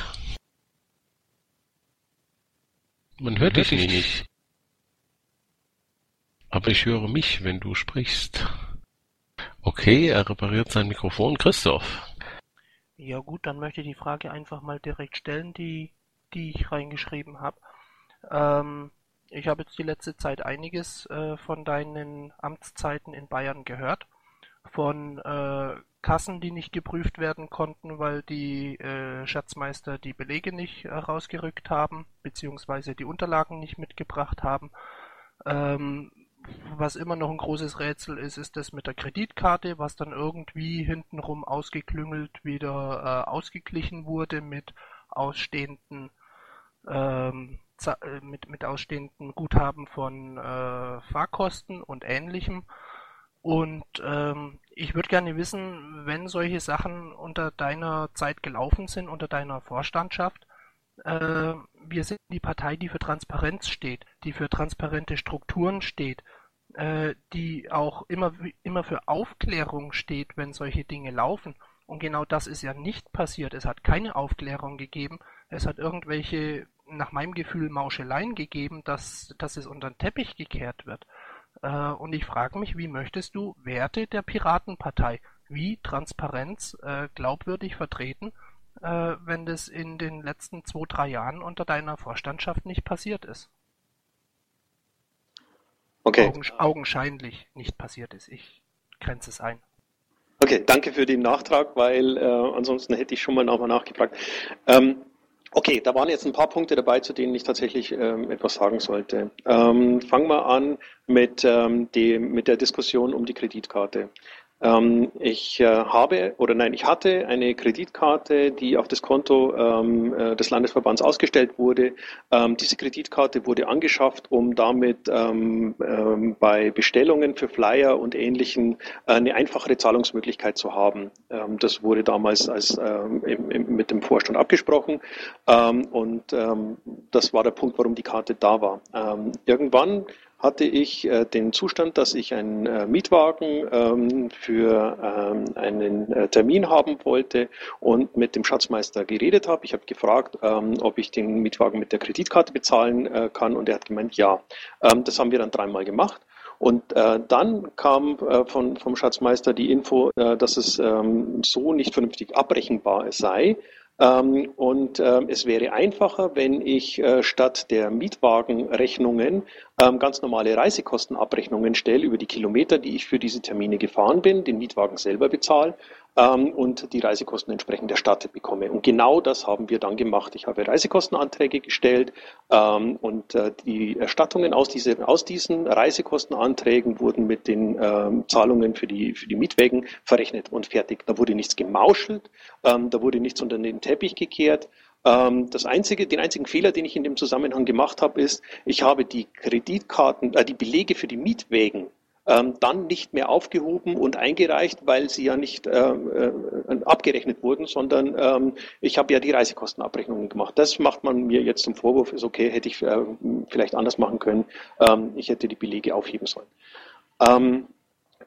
Man hört dich nicht. Aber ich höre mich, wenn du sprichst. Okay, er repariert sein Mikrofon. Christoph. Ja gut, dann möchte ich die Frage einfach mal direkt stellen, die, die ich reingeschrieben habe. Ähm, ich habe jetzt die letzte Zeit einiges äh, von deinen Amtszeiten in Bayern gehört von äh, Kassen, die nicht geprüft werden konnten, weil die äh, Schatzmeister die Belege nicht herausgerückt haben, beziehungsweise die Unterlagen nicht mitgebracht haben. Ähm, was immer noch ein großes Rätsel ist, ist das mit der Kreditkarte, was dann irgendwie hintenrum ausgeklüngelt wieder äh, ausgeglichen wurde mit ausstehenden ähm, äh, mit, mit ausstehenden Guthaben von äh, Fahrkosten und ähnlichem. Und ähm, ich würde gerne wissen, wenn solche Sachen unter deiner Zeit gelaufen sind, unter deiner Vorstandschaft, äh, wir sind die Partei, die für Transparenz steht, die für transparente Strukturen steht, äh, die auch immer, immer für Aufklärung steht, wenn solche Dinge laufen. Und genau das ist ja nicht passiert. Es hat keine Aufklärung gegeben. Es hat irgendwelche, nach meinem Gefühl, Mauscheleien gegeben, dass, dass es unter den Teppich gekehrt wird. Äh, und ich frage mich, wie möchtest du Werte der Piratenpartei wie Transparenz äh, glaubwürdig vertreten, äh, wenn das in den letzten zwei, drei Jahren unter deiner Vorstandschaft nicht passiert ist? Okay. Augen, augenscheinlich nicht passiert ist. Ich grenze es ein. Okay, danke für den Nachtrag, weil äh, ansonsten hätte ich schon mal nochmal nachgefragt. Ähm, Okay, da waren jetzt ein paar Punkte dabei, zu denen ich tatsächlich ähm, etwas sagen sollte. Ähm, fangen wir an mit, ähm, dem, mit der Diskussion um die Kreditkarte. Ähm, ich äh, habe oder nein, ich hatte eine Kreditkarte, die auf das Konto ähm, äh, des Landesverbands ausgestellt wurde. Ähm, diese Kreditkarte wurde angeschafft, um damit ähm, ähm, bei Bestellungen für Flyer und Ähnlichen äh, eine einfachere Zahlungsmöglichkeit zu haben. Ähm, das wurde damals als, im, im, mit dem Vorstand abgesprochen und das war der Punkt, warum die Karte da war. irgendwann hatte ich äh, den Zustand, dass ich einen äh, Mietwagen ähm, für ähm, einen äh, Termin haben wollte und mit dem Schatzmeister geredet habe. Ich habe gefragt, ähm, ob ich den Mietwagen mit der Kreditkarte bezahlen äh, kann und er hat gemeint, ja. Ähm, das haben wir dann dreimal gemacht. Und äh, dann kam äh, von, vom Schatzmeister die Info, äh, dass es ähm, so nicht vernünftig abrechenbar sei. Ähm, und äh, es wäre einfacher, wenn ich äh, statt der Mietwagenrechnungen ähm, ganz normale Reisekostenabrechnungen stelle über die Kilometer, die ich für diese Termine gefahren bin, den Mietwagen selber bezahle ähm, und die Reisekosten entsprechend erstattet bekomme. Und genau das haben wir dann gemacht. Ich habe Reisekostenanträge gestellt ähm, und äh, die Erstattungen aus, diese, aus diesen Reisekostenanträgen wurden mit den ähm, Zahlungen für die, für die Mietwägen verrechnet und fertig. Da wurde nichts gemauschelt, ähm, da wurde nichts unter den Teppich gekehrt. Ähm, das einzige, den einzigen Fehler, den ich in dem Zusammenhang gemacht habe, ist, ich habe die Kreditkarten, äh, die Belege für die Mietwägen ähm, dann nicht mehr aufgehoben und eingereicht, weil sie ja nicht äh, äh, abgerechnet wurden, sondern ähm, ich habe ja die Reisekostenabrechnungen gemacht. Das macht man mir jetzt zum Vorwurf, ist okay, hätte ich äh, vielleicht anders machen können. Ähm, ich hätte die Belege aufheben sollen. Ähm,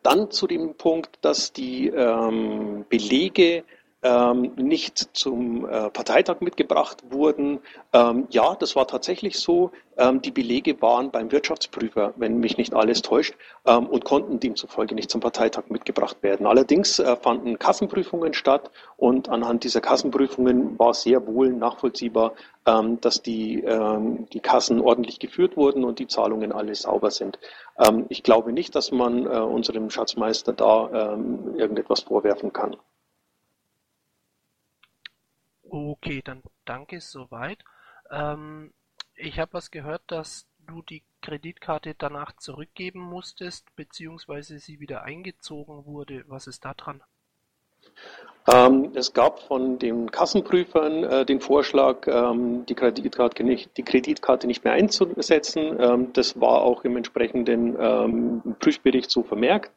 dann zu dem Punkt, dass die ähm, Belege ähm, nicht zum äh, Parteitag mitgebracht wurden. Ähm, ja, das war tatsächlich so. Ähm, die Belege waren beim Wirtschaftsprüfer, wenn mich nicht alles täuscht, ähm, und konnten demzufolge nicht zum Parteitag mitgebracht werden. Allerdings äh, fanden Kassenprüfungen statt und anhand dieser Kassenprüfungen war sehr wohl nachvollziehbar, ähm, dass die, ähm, die Kassen ordentlich geführt wurden und die Zahlungen alle sauber sind. ich glaube nicht, dass man äh, unserem Schatzmeister da irgendetwas vorwerfen kann. Okay, dann danke soweit. Ähm, ich habe was gehört, dass du die Kreditkarte danach zurückgeben musstest, beziehungsweise sie wieder eingezogen wurde. Was ist da dran? Ähm, es gab von den Kassenprüfern äh, den Vorschlag, ähm, die, Kreditkarte nicht, die, Kreditkarte nicht, mehr einzusetzen. Ähm, das war auch im entsprechenden ähm, Prüfbericht so vermerkt.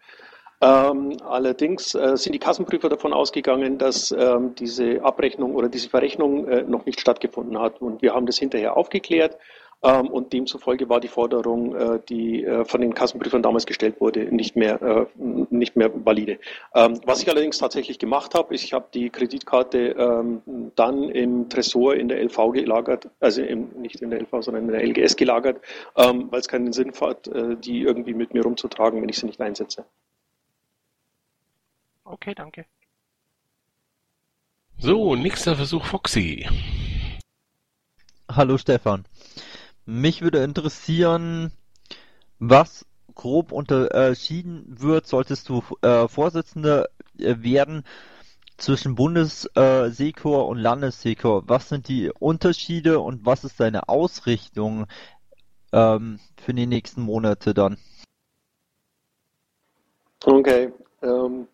Ähm, allerdings äh, sind die Kassenprüfer davon ausgegangen, dass ähm, diese Abrechnung oder diese Verrechnung äh, noch nicht stattgefunden hat. Und wir haben das hinterher aufgeklärt. Ähm, und demzufolge war die Forderung, äh, die äh, von den Kassenprüfern damals gestellt wurde, nicht mehr, äh, nicht mehr valide. Ähm, was ich allerdings tatsächlich gemacht habe, ist, ich habe die Kreditkarte ähm, dann im Tresor in der LV gelagert, also im, nicht in der LV, sondern in der LGS gelagert, ähm, weil es keinen Sinn hat, äh, die irgendwie mit mir rumzutragen, wenn ich sie nicht einsetze. Okay, danke. So, nächster Versuch Foxy. Hallo Stefan. Mich würde interessieren, was grob unterschieden wird, solltest du äh, Vorsitzende äh, werden zwischen Bundessekor und Landessekor. Was sind die Unterschiede und was ist deine Ausrichtung ähm, für die nächsten Monate dann? Okay. Ähm,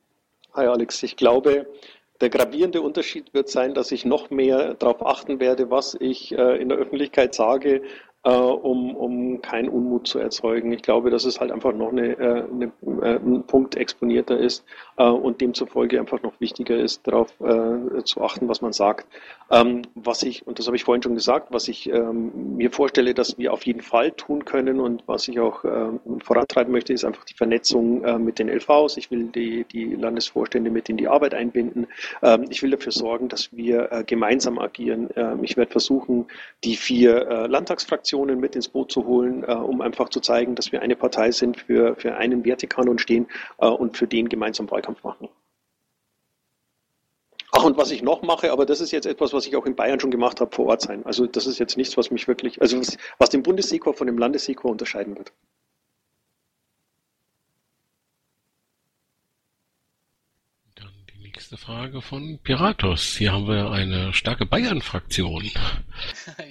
hi Alex, ich glaube, der gravierende Unterschied wird sein, dass ich noch mehr darauf achten werde, was ich äh, in der Öffentlichkeit sage, äh, um, um keinen Unmut zu erzeugen. Ich glaube, dass es halt einfach noch eine, äh, eine, äh, ein Punkt exponierter ist äh, und demzufolge einfach noch wichtiger ist, darauf zu achten, was man sagt. Ähm, was ich, und das habe ich vorhin schon gesagt, was ich ähm, mir vorstelle, dass wir auf jeden Fall tun können und was ich auch ähm, vorantreiben möchte, ist einfach die Vernetzung mit den LVs. Ich will die, die Landesvorstände mit in die Arbeit einbinden. Ähm, ich will dafür sorgen, dass wir gemeinsam agieren. Ähm, ich werde versuchen, die vier äh, Landtagsfraktionen mit ins Boot zu holen, äh, um einfach zu zeigen, dass wir eine Partei sind, für, für einen Wertekanon stehen äh, und für den gemeinsam Wahlkampf machen. Ach, und was ich noch mache, aber das ist jetzt etwas, was ich auch in Bayern schon gemacht habe, vor Ort sein. Also das ist jetzt nichts, was mich wirklich, also was, was den Bundessekor von dem Landessekor unterscheiden wird. Dann die nächste Frage von Piratos. Hier haben wir eine starke Bayern-Fraktion.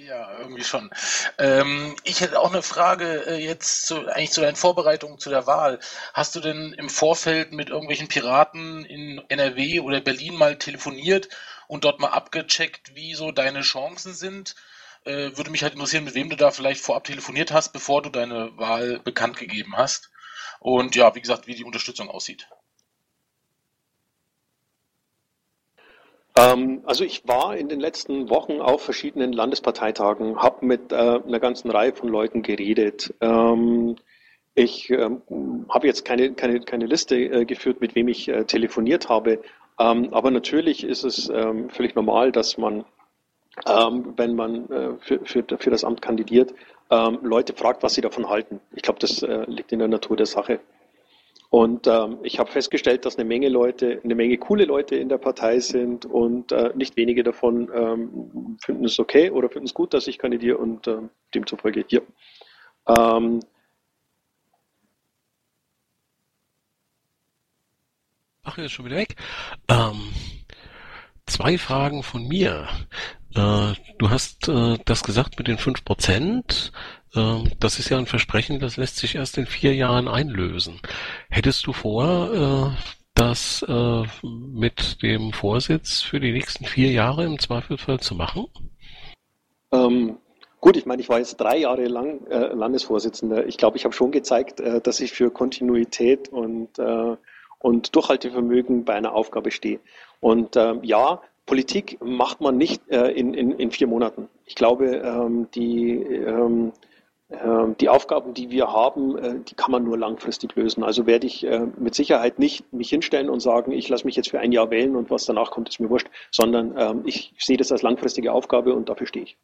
Ja, irgendwie schon. Ähm, ich hätte auch eine Frage äh, jetzt zu, eigentlich zu deinen Vorbereitungen zu der Wahl. Hast du denn im Vorfeld mit irgendwelchen Piraten in NRW oder Berlin mal telefoniert und dort mal abgecheckt, wie so deine Chancen sind? Äh, würde mich halt interessieren, mit wem du da vielleicht vorab telefoniert hast, bevor du deine Wahl bekannt gegeben hast. Und ja, wie gesagt, wie die Unterstützung aussieht. Also ich war in den letzten Wochen auf verschiedenen Landesparteitagen, habe mit äh, einer ganzen Reihe von Leuten geredet. Ähm, ich ähm, habe jetzt keine, keine, keine Liste äh, geführt, mit wem ich äh, telefoniert habe, ähm, aber natürlich ist es ähm, völlig normal, dass man, ähm, wenn man äh, für, für, für das Amt kandidiert, Leute fragt, was sie davon halten. Ich glaube, das äh, liegt in der Natur der Sache. Und ähm, ich habe festgestellt, dass eine Menge Leute, eine Menge coole Leute in der Partei sind und äh, nicht wenige davon ähm, finden es okay oder finden es gut, dass ich kandidiere und äh, demzufolge hier. Ähm, Ach, er ist schon wieder weg. Ähm, zwei Fragen von mir. Äh, du hast äh, das gesagt mit den fünf Prozent. Ähm, das ist ja ein Versprechen, das lässt sich erst in vier Jahren einlösen. Hättest du vor, äh, das äh, mit dem Vorsitz für die nächsten vier Jahre im Zweifelsfall zu machen? Ähm, gut, ich meine, ich war jetzt drei Jahre lang äh, Landesvorsitzender. Ich glaube, ich habe schon gezeigt, äh, dass ich für Kontinuität und, äh, und Durchhaltevermögen bei einer Aufgabe stehe. Und ähm, ja, Politik macht man nicht äh, in, in, in vier Monaten. Ich glaube, ähm, die ähm, ähm, die Aufgaben, die wir haben, äh, die kann man nur langfristig lösen. Also werde ich äh, mit Sicherheit nicht mich hinstellen und sagen, ich lasse mich jetzt für ein Jahr wählen und was danach kommt, ist mir wurscht, sondern ähm, ich sehe das als langfristige Aufgabe und dafür stehe ich.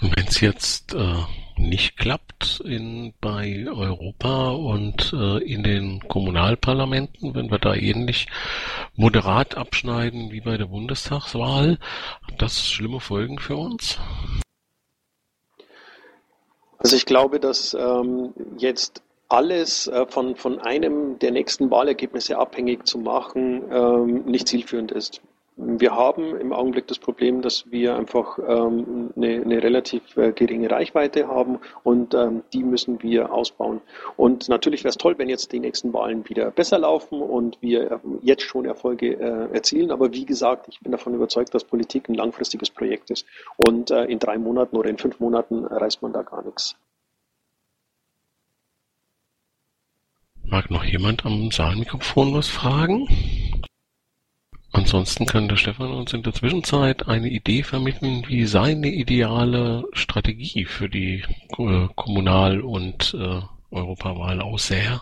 Und wenn es jetzt äh, nicht klappt in, bei Europa und äh, in den Kommunalparlamenten, wenn wir da ähnlich moderat abschneiden wie bei der Bundestagswahl, hat das schlimme Folgen für uns? Also ich glaube, dass ähm, jetzt alles äh, von, von einem der nächsten Wahlergebnisse abhängig zu machen, ähm, nicht zielführend ist. Wir haben im Augenblick das Problem, dass wir einfach ähm, eine, eine relativ äh, geringe Reichweite haben und ähm, die müssen wir ausbauen. Und natürlich wäre es toll, wenn jetzt die nächsten Wahlen wieder besser laufen und wir äh, jetzt schon Erfolge äh, erzielen. Aber wie gesagt, ich bin davon überzeugt, dass Politik ein langfristiges Projekt ist. Und äh, in drei Monaten oder in fünf Monaten reißt man da gar nichts. Mag noch jemand am Saalmikrofon was fragen? Ansonsten kann der Stefan uns in der Zwischenzeit eine Idee vermitteln, wie seine ideale Strategie für die äh, Kommunal- und äh, Europawahl aussähe.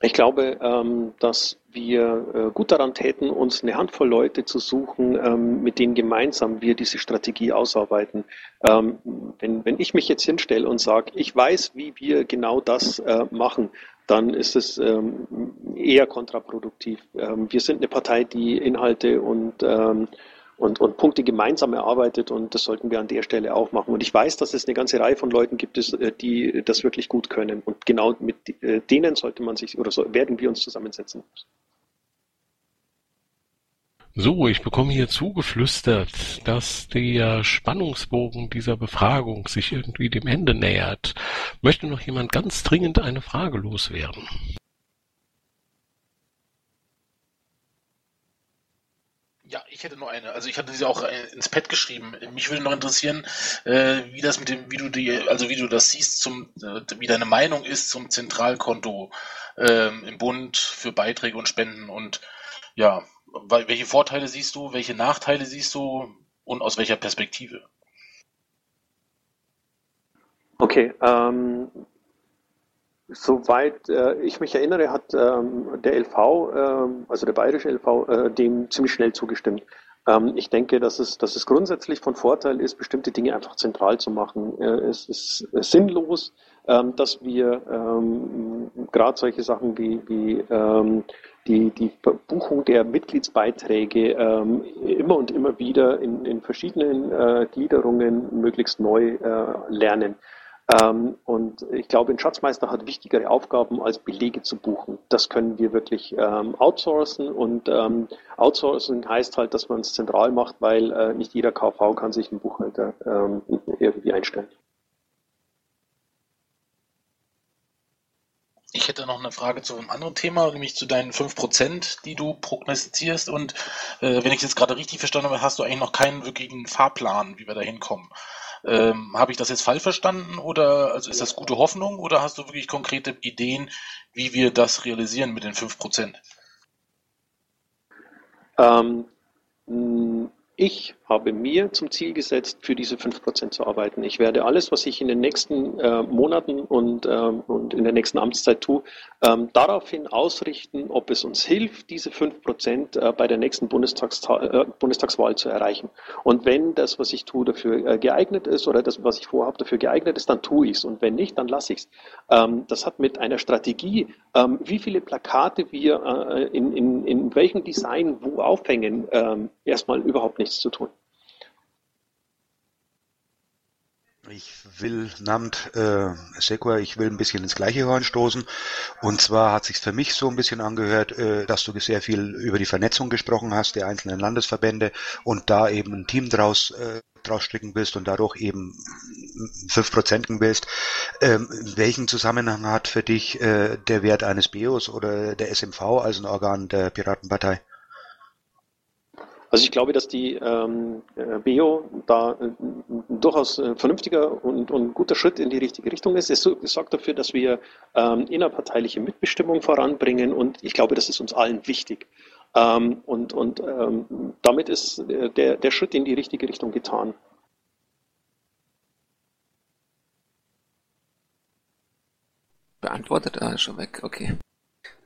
Ich glaube, ähm, dass wir äh, gut daran täten, uns eine Handvoll Leute zu suchen, ähm, mit denen gemeinsam wir diese Strategie ausarbeiten. Ähm, wenn, wenn ich mich jetzt hinstelle und sage, ich weiß, wie wir genau das äh, machen, dann ist es ähm, eher kontraproduktiv. Ähm, wir sind eine Partei, die Inhalte und, ähm, und, und Punkte gemeinsam erarbeitet und das sollten wir an der Stelle auch machen. Und ich weiß, dass es eine ganze Reihe von Leuten gibt, äh, die das wirklich gut können. Und genau mit äh, denen sollte man sich oder so, werden wir uns zusammensetzen. So, ich bekomme hier zugeflüstert, dass der Spannungsbogen dieser Befragung sich irgendwie dem Ende nähert. Möchte noch jemand ganz dringend eine Frage loswerden? Ja, ich hätte nur eine. Also ich hatte sie auch äh, ins Pad geschrieben. Mich würde noch interessieren, äh, wie das mit dem, wie du die, also wie du das siehst, zum, äh, wie deine Meinung ist zum Zentralkonto ähm, im Bund für Beiträge und Spenden und ja, welche Vorteile siehst du, welche Nachteile siehst du und aus welcher Perspektive? Okay, ähm, Soweit äh, ich mich erinnere, hat ähm, der LV, äh, also der bayerische LV, äh, dem ziemlich schnell zugestimmt. Ähm, ich denke, dass es, dass es grundsätzlich von Vorteil ist, bestimmte Dinge einfach zentral zu machen. Äh, es ist sinnlos, ähm, dass wir ähm, gerade solche Sachen wie, wie ähm, die, die Buchung der Mitgliedsbeiträge ähm, immer und immer wieder in, in verschiedenen äh, Gliederungen möglichst neu äh, lernen. Ähm, und ich glaube, ein Schatzmeister hat wichtigere Aufgaben, als Belege zu buchen. Das können wir wirklich ähm, outsourcen und ähm, outsourcen heißt halt, dass man es zentral macht, weil äh, nicht jeder KV kann sich einen Buchhalter ähm, irgendwie einstellen. Ich hätte noch eine Frage zu einem anderen Thema, nämlich zu deinen 5%, die du prognostizierst. Und äh, wenn ich das gerade richtig verstanden habe, hast du eigentlich noch keinen wirklichen Fahrplan, wie wir da hinkommen. Ähm, Habe ich das jetzt falsch verstanden oder also ist das gute Hoffnung oder hast du wirklich konkrete Ideen, wie wir das realisieren mit den 5%? Ähm, ich habe mir zum Ziel gesetzt, für diese 5% zu arbeiten. Ich werde alles, was ich in den nächsten äh, Monaten und, ähm, und in der nächsten Amtszeit tue, ähm, daraufhin ausrichten, ob es uns hilft, diese 5% äh, bei der nächsten Bundestags äh, Bundestagswahl zu erreichen. Und wenn das, was ich tue, dafür äh, geeignet ist oder das, was ich vorhabe, dafür geeignet ist, dann tue ich es. Und wenn nicht, dann lasse ich es. Ähm, das hat mit einer Strategie, ähm, wie viele Plakate wir äh, in, in, in welchem Design wo aufhängen, ähm, erstmal überhaupt nichts zu tun. Ich will namens äh, Sekua, ich will ein bisschen ins gleiche Horn stoßen. Und zwar hat sich für mich so ein bisschen angehört, äh, dass du sehr viel über die Vernetzung gesprochen hast der einzelnen Landesverbände und da eben ein Team draus äh, draus stricken bist und dadurch eben fünf Prozenten bist. Ähm, welchen Zusammenhang hat für dich äh, der Wert eines BEOS oder der SMV als ein Organ der Piratenpartei? Also ich glaube, dass die ähm, äh, BEO da äh, durchaus äh, vernünftiger und, und guter Schritt in die richtige Richtung ist. Es, es sorgt dafür, dass wir ähm, innerparteiliche Mitbestimmung voranbringen und ich glaube, das ist uns allen wichtig. Ähm, und und ähm, damit ist äh, der, der Schritt in die richtige Richtung getan. Beantwortet, ah, schon weg, okay.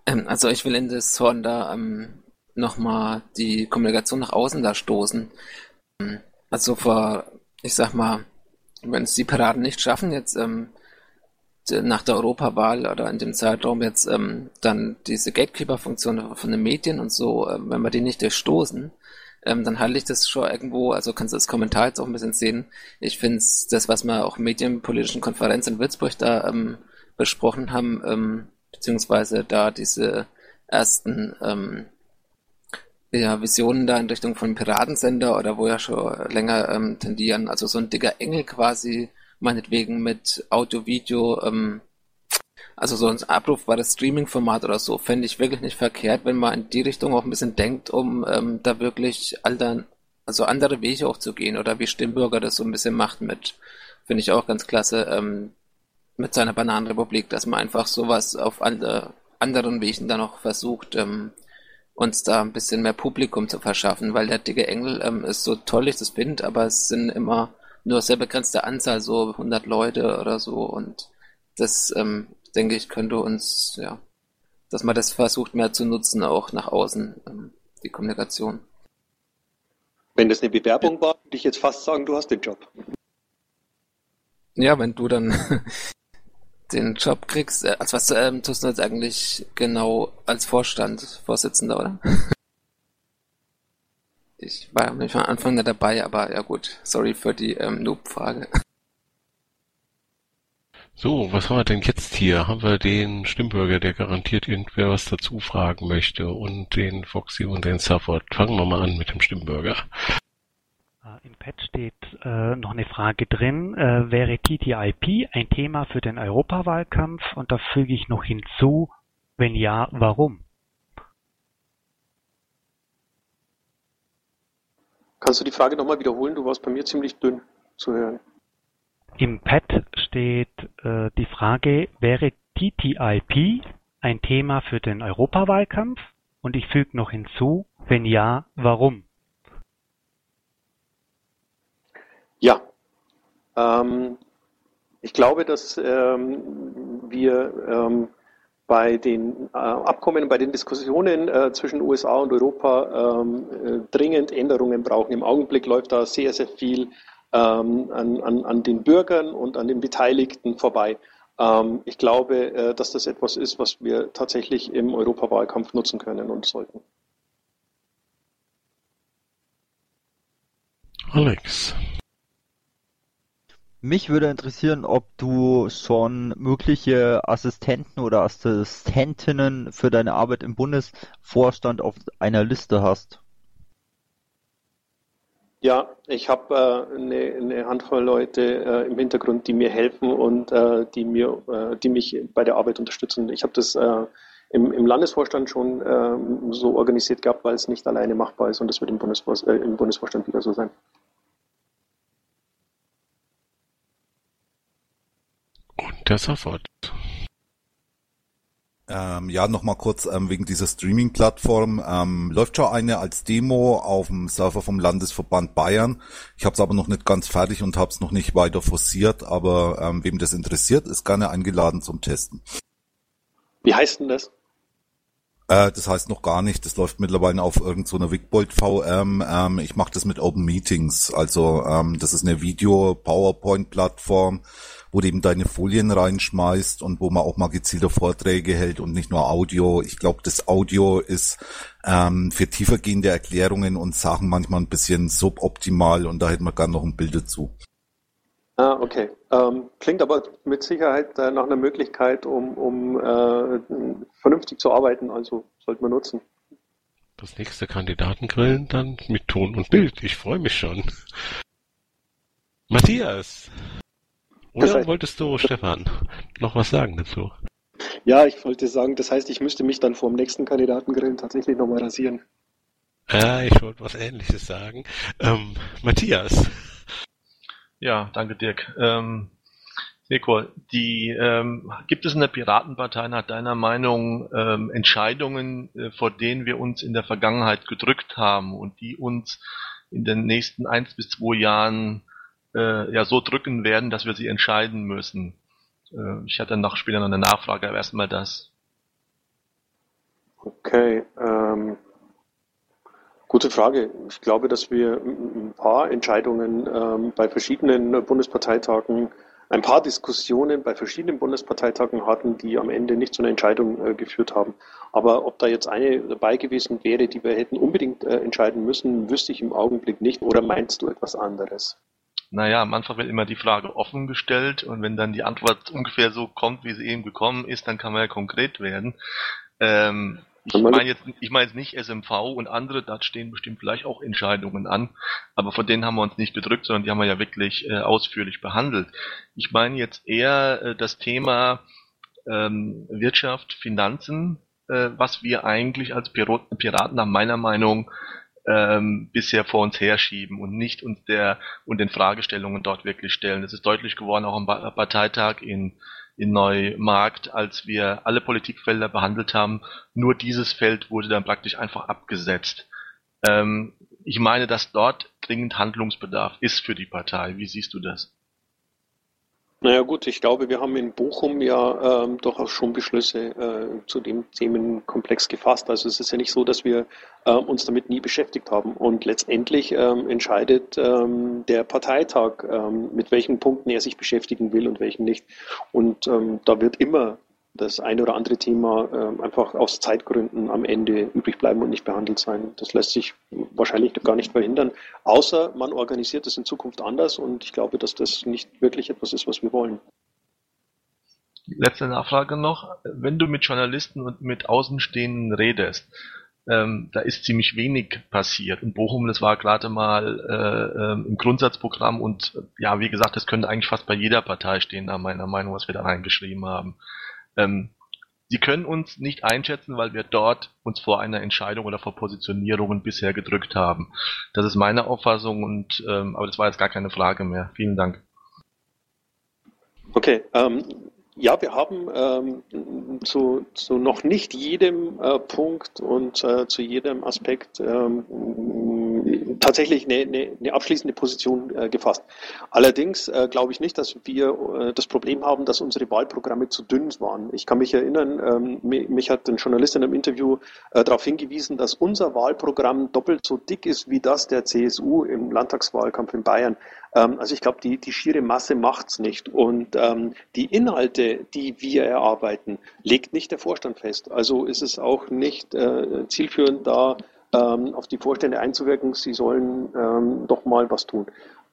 Ähm, also ich will in das Horn da ähm, nochmal die Kommunikation nach außen da stoßen. Also vor, ich sag mal, wenn es die Piraten nicht schaffen, jetzt ähm, nach der Europawahl oder in dem Zeitraum jetzt ähm, dann diese Gatekeeper-Funktion von den Medien und so, ähm, wenn wir die nicht durchstoßen, ähm, dann halte ich das schon irgendwo, also kannst du das Kommentar jetzt auch ein bisschen sehen. Ich finde das, was wir auch medienpolitischen Konferenz in Würzburg da ähm, besprochen haben, ähm, beziehungsweise da diese ersten ähm, ja, Visionen da in Richtung von Piratensender oder wo ja schon länger ähm, tendieren. Also so ein dicker Engel quasi, meinetwegen mit Audio, Video, ähm, also so ein abrufbares Streaming-Format oder so, fände ich wirklich nicht verkehrt, wenn man in die Richtung auch ein bisschen denkt, um ähm, da wirklich altern, also andere Wege auch zu gehen oder wie Stimmbürger das so ein bisschen macht mit, finde ich auch ganz klasse, ähm, mit seiner Bananenrepublik, dass man einfach sowas auf andere, anderen Wegen dann auch versucht, ähm, uns da ein bisschen mehr Publikum zu verschaffen, weil der dicke Engel ähm, ist so toll, ich das finde, aber es sind immer nur sehr begrenzte Anzahl, so 100 Leute oder so und das, ähm, denke ich, könnte uns, ja, dass man das versucht mehr zu nutzen, auch nach außen, ähm, die Kommunikation. Wenn das eine Bewerbung war, würde ich jetzt fast sagen, du hast den Job. Ja, wenn du dann den Job kriegst, äh, als was ähm, tust du jetzt eigentlich genau als Vorstand, Vorsitzender, oder? Ich war nicht von Anfang an dabei, aber ja gut, sorry für die ähm, Noob-Frage. So, was haben wir denn jetzt hier? Haben wir den Stimmbürger, der garantiert irgendwer was dazu fragen möchte und den Foxy und den Safford. Fangen wir mal an mit dem Stimmbürger. Äh, Im Pad steht äh, noch eine Frage drin. Äh, wäre TTIP ein Thema für den Europawahlkampf? Und da füge ich noch hinzu, wenn ja, warum? Kannst du die Frage nochmal wiederholen? Du warst bei mir ziemlich dünn zu hören. Im Pad steht äh, die Frage, wäre TTIP ein Thema für den Europawahlkampf? Und ich füge noch hinzu, wenn ja, warum? Ja. Ähm, ich glaube, dass ähm, wir ähm, bei den äh, Abkommen, bei den Diskussionen äh, zwischen USA und Europa ähm, äh, dringend Änderungen brauchen. Im Augenblick läuft da sehr, sehr viel ähm, an, an, an den Bürgern und an den Beteiligten vorbei. Ähm, ich glaube, äh, dass das etwas ist, was wir tatsächlich im Europawahlkampf nutzen können und sollten. Alex. Mich würde interessieren, ob du schon mögliche Assistenten oder Assistentinnen für deine Arbeit im Bundesvorstand auf einer Liste hast. Ja, ich habe äh, eine, eine Handvoll Leute äh, im Hintergrund, die mir helfen und äh, die mir, äh, die mich bei der Arbeit unterstützen. Ich habe das äh, im, im Landesvorstand schon ähm, so organisiert gehabt, weil es nicht alleine machbar ist und das wird im, Bundesvor äh, im Bundesvorstand wieder so sein. Und der Safford. Ähm, ja, nochmal kurz ähm, wegen dieser Streaming-Plattform. Ähm, läuft schon eine als Demo auf dem Server vom Landesverband Bayern. Ich habe es aber noch nicht ganz fertig und habe es noch nicht weiter forciert, aber ähm, wem das interessiert, ist gerne eingeladen zum Testen. Wie heißt denn das? Äh, das heißt noch gar nicht. Das läuft mittlerweile auf irgendeiner so Wigbold VM. Ähm, ich mache das mit Open Meetings. Also ähm, das ist eine Video-PowerPoint-Plattform wo du eben deine Folien reinschmeißt und wo man auch mal gezielte Vorträge hält und nicht nur Audio. Ich glaube, das Audio ist ähm, für tiefergehende Erklärungen und Sachen manchmal ein bisschen suboptimal und da hätten wir gerne noch ein Bild dazu. Ah, okay. Ähm, klingt aber mit Sicherheit äh, nach einer Möglichkeit, um, um äh, vernünftig zu arbeiten, also sollte man nutzen. Das nächste Kandidatengrillen dann mit Ton und Bild. Ich freue mich schon. Matthias, oder das heißt, wolltest du, Stefan, noch was sagen dazu? Ja, ich wollte sagen, das heißt, ich müsste mich dann vor dem nächsten Kandidatengrillen tatsächlich nochmal rasieren. Ja, ich wollte was ähnliches sagen. Ähm, Matthias. Ja, danke Dirk. Ähm, Nico, die, ähm, gibt es in der Piratenpartei nach deiner Meinung ähm, Entscheidungen, äh, vor denen wir uns in der Vergangenheit gedrückt haben und die uns in den nächsten eins bis zwei Jahren äh, ja so drücken werden, dass wir sie entscheiden müssen. Äh, ich hatte noch später noch eine Nachfrage, aber erstmal das. Okay, ähm, gute Frage. Ich glaube, dass wir ein paar Entscheidungen ähm, bei verschiedenen Bundesparteitagen, ein paar Diskussionen bei verschiedenen Bundesparteitagen hatten, die am Ende nicht zu einer Entscheidung äh, geführt haben. Aber ob da jetzt eine dabei gewesen wäre, die wir hätten unbedingt äh, entscheiden müssen, wüsste ich im Augenblick nicht. Oder meinst du etwas anderes? Naja, am Anfang wird immer die Frage offen gestellt und wenn dann die Antwort ungefähr so kommt, wie sie eben gekommen ist, dann kann man ja konkret werden. Ähm, ich meine jetzt, ich meine jetzt nicht SMV und andere, da stehen bestimmt vielleicht auch Entscheidungen an, aber von denen haben wir uns nicht bedrückt, sondern die haben wir ja wirklich äh, ausführlich behandelt. Ich meine jetzt eher äh, das Thema ähm, Wirtschaft, Finanzen, äh, was wir eigentlich als Piraten nach meiner Meinung ähm, bisher vor uns herschieben und nicht uns der und den Fragestellungen dort wirklich stellen. Das ist deutlich geworden auch am Parteitag in, in Neumarkt, als wir alle Politikfelder behandelt haben. Nur dieses Feld wurde dann praktisch einfach abgesetzt. Ähm, ich meine, dass dort dringend Handlungsbedarf ist für die Partei. Wie siehst du das? Naja gut, ich glaube, wir haben in Bochum ja ähm, durchaus schon Beschlüsse äh, zu dem Themenkomplex gefasst. Also es ist ja nicht so, dass wir ähm, uns damit nie beschäftigt haben. Und letztendlich ähm, entscheidet ähm, der Parteitag, ähm, mit welchen Punkten er sich beschäftigen will und welchen nicht. Und ähm, da wird immer das eine oder andere Thema äh, einfach aus Zeitgründen am Ende übrig bleiben und nicht behandelt sein. Das lässt sich wahrscheinlich gar nicht verhindern, außer man organisiert es in Zukunft anders und ich glaube, dass das nicht wirklich etwas ist, was wir wollen. Letzte Nachfrage noch. Wenn du mit Journalisten und mit Außenstehenden redest, ähm, da ist ziemlich wenig passiert. In Bochum, das war gerade mal äh, äh, im Grundsatzprogramm und ja, wie gesagt, das könnte eigentlich fast bei jeder Partei stehen, nach meiner Meinung, was wir da reingeschrieben haben. Ähm, sie können uns nicht einschätzen, weil wir dort uns vor einer Entscheidung oder vor Positionierungen bisher gedrückt haben. Das ist meine Auffassung und ähm, aber das war jetzt gar keine Frage mehr. Vielen Dank. Okay, ähm, ja, wir haben ähm, zu, zu noch nicht jedem äh, Punkt und äh, zu jedem Aspekt ähm, tatsächlich eine, eine, eine abschließende Position äh, gefasst. Allerdings äh, glaube ich nicht, dass wir äh, das Problem haben, dass unsere Wahlprogramme zu dünn waren. Ich kann mich erinnern, ähm, mich, hat ein Journalist in einem Interview äh, darauf hingewiesen, dass unser Wahlprogramm doppelt so dick ist wie das der CSU im Landtagswahlkampf in Bayern. Ähm, also ich glaube, die, die schiere Masse macht's nicht. Und ähm, die Inhalte, die wir erarbeiten, legt nicht der Vorstand fest. Also ist es auch nicht äh, zielführend, da ähm, auf die Vorstände einzuwirken, sie sollen ähm, doch mal was tun.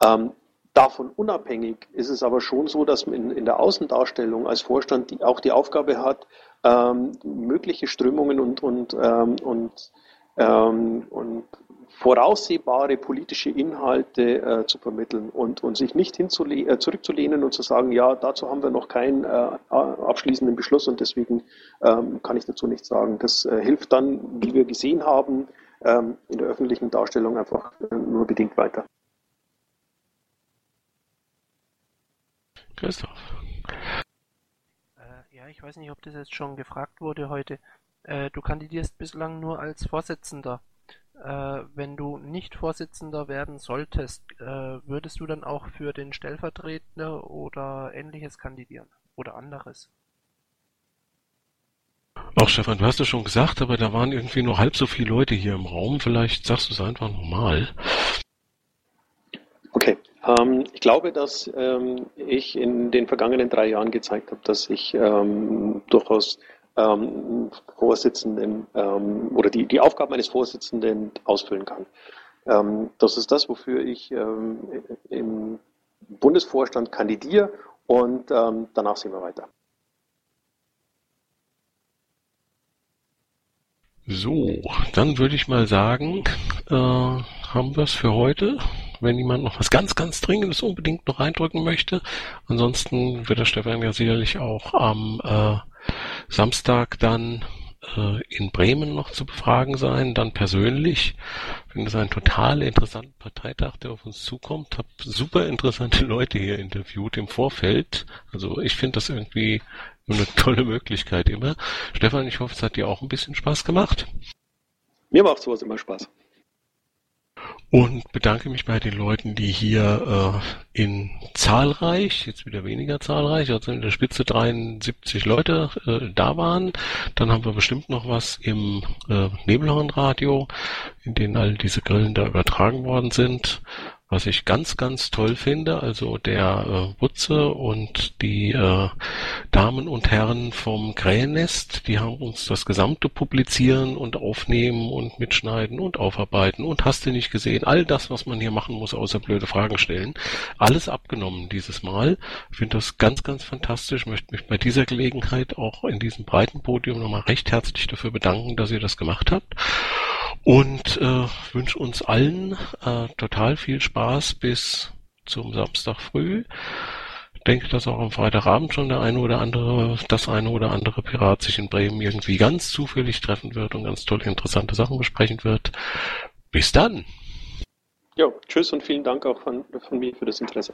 Ähm, Davon unabhängig ist es aber schon so, dass man in, in der Außendarstellung als Vorstand die, auch die Aufgabe hat, ähm, mögliche Strömungen und, und, ähm, und, ähm, und voraussehbare politische Inhalte äh, zu vermitteln und, und sich nicht äh, zurückzulehnen und zu sagen, ja, dazu haben wir noch keinen äh, abschließenden Beschluss und deswegen ähm, kann ich dazu nichts sagen. Das äh, hilft dann, wie wir gesehen haben, ähm, in der öffentlichen Darstellung einfach äh, nur bedingt weiter. Christoph. Äh, ja, ich weiß nicht, ob das jetzt schon gefragt wurde heute. du kandidierst bislang nur als Vorsitzender äh, wenn du nicht Vorsitzender werden solltest, äh, würdest du dann auch für den Stellvertreter oder ähnliches kandidieren? Oder anderes? Auch Stefan, du hast es schon gesagt, aber da waren irgendwie nur halb so viele Leute hier im Raum. Vielleicht sagst du es einfach nochmal. Okay. Ähm, ich glaube, dass ähm, ich in den vergangenen drei Jahren gezeigt habe, dass ich ähm, durchaus ähm, Vorsitzenden ähm, oder die, die Aufgaben eines Vorsitzenden ausfüllen kann. Ähm, das ist das, wofür ich im Bundesvorstand kandidiere und danach sehen wir weiter. So, dann würde ich mal sagen, äh, haben wir es für heute. Wenn jemand noch was ganz, ganz Dringendes unbedingt noch reindrücken möchte. Ansonsten wird der Stefan ja sicherlich auch am äh, Samstag dann äh, in Bremen noch zu befragen sein, dann persönlich. Ich finde es ein total interessanter Parteitag, der auf uns zukommt. Hab super interessante Leute hier interviewt im Vorfeld. Also ich finde das irgendwie eine tolle Möglichkeit immer. Stefan, ich hoffe, es hat dir auch ein bisschen Spaß gemacht. Mir macht sowas immer Spaß und bedanke mich bei den Leuten, die hier äh, in zahlreich, jetzt wieder weniger zahlreich, also in der Spitze 73 Leute äh, da waren. Dann haben wir bestimmt noch was im äh, Nebelhornradio, in denen all diese Grillen da übertragen worden sind. Was ich ganz, ganz toll finde, also der äh, Butze und die äh, Damen und Herren vom Krähennest, die haben uns das gesamte Publizieren und Aufnehmen und Mitschneiden und Aufarbeiten und hast du nicht gesehen, all das, was man hier machen muss, außer blöde Fragen stellen, alles abgenommen dieses Mal. Ich finde das ganz, ganz fantastisch, möchte mich bei dieser Gelegenheit auch in diesem breiten Podium nochmal recht herzlich dafür bedanken, dass ihr das gemacht habt und äh, wünsche uns allen äh, total viel Spaß bis zum Samstag früh. Denke, dass auch am Freitagabend schon der eine oder andere, das eine oder andere Pirat sich in Bremen irgendwie ganz zufällig treffen wird und ganz tolle, interessante Sachen besprechen wird. Bis dann! Ja, tschüss und vielen Dank auch von, von mir für das Interesse.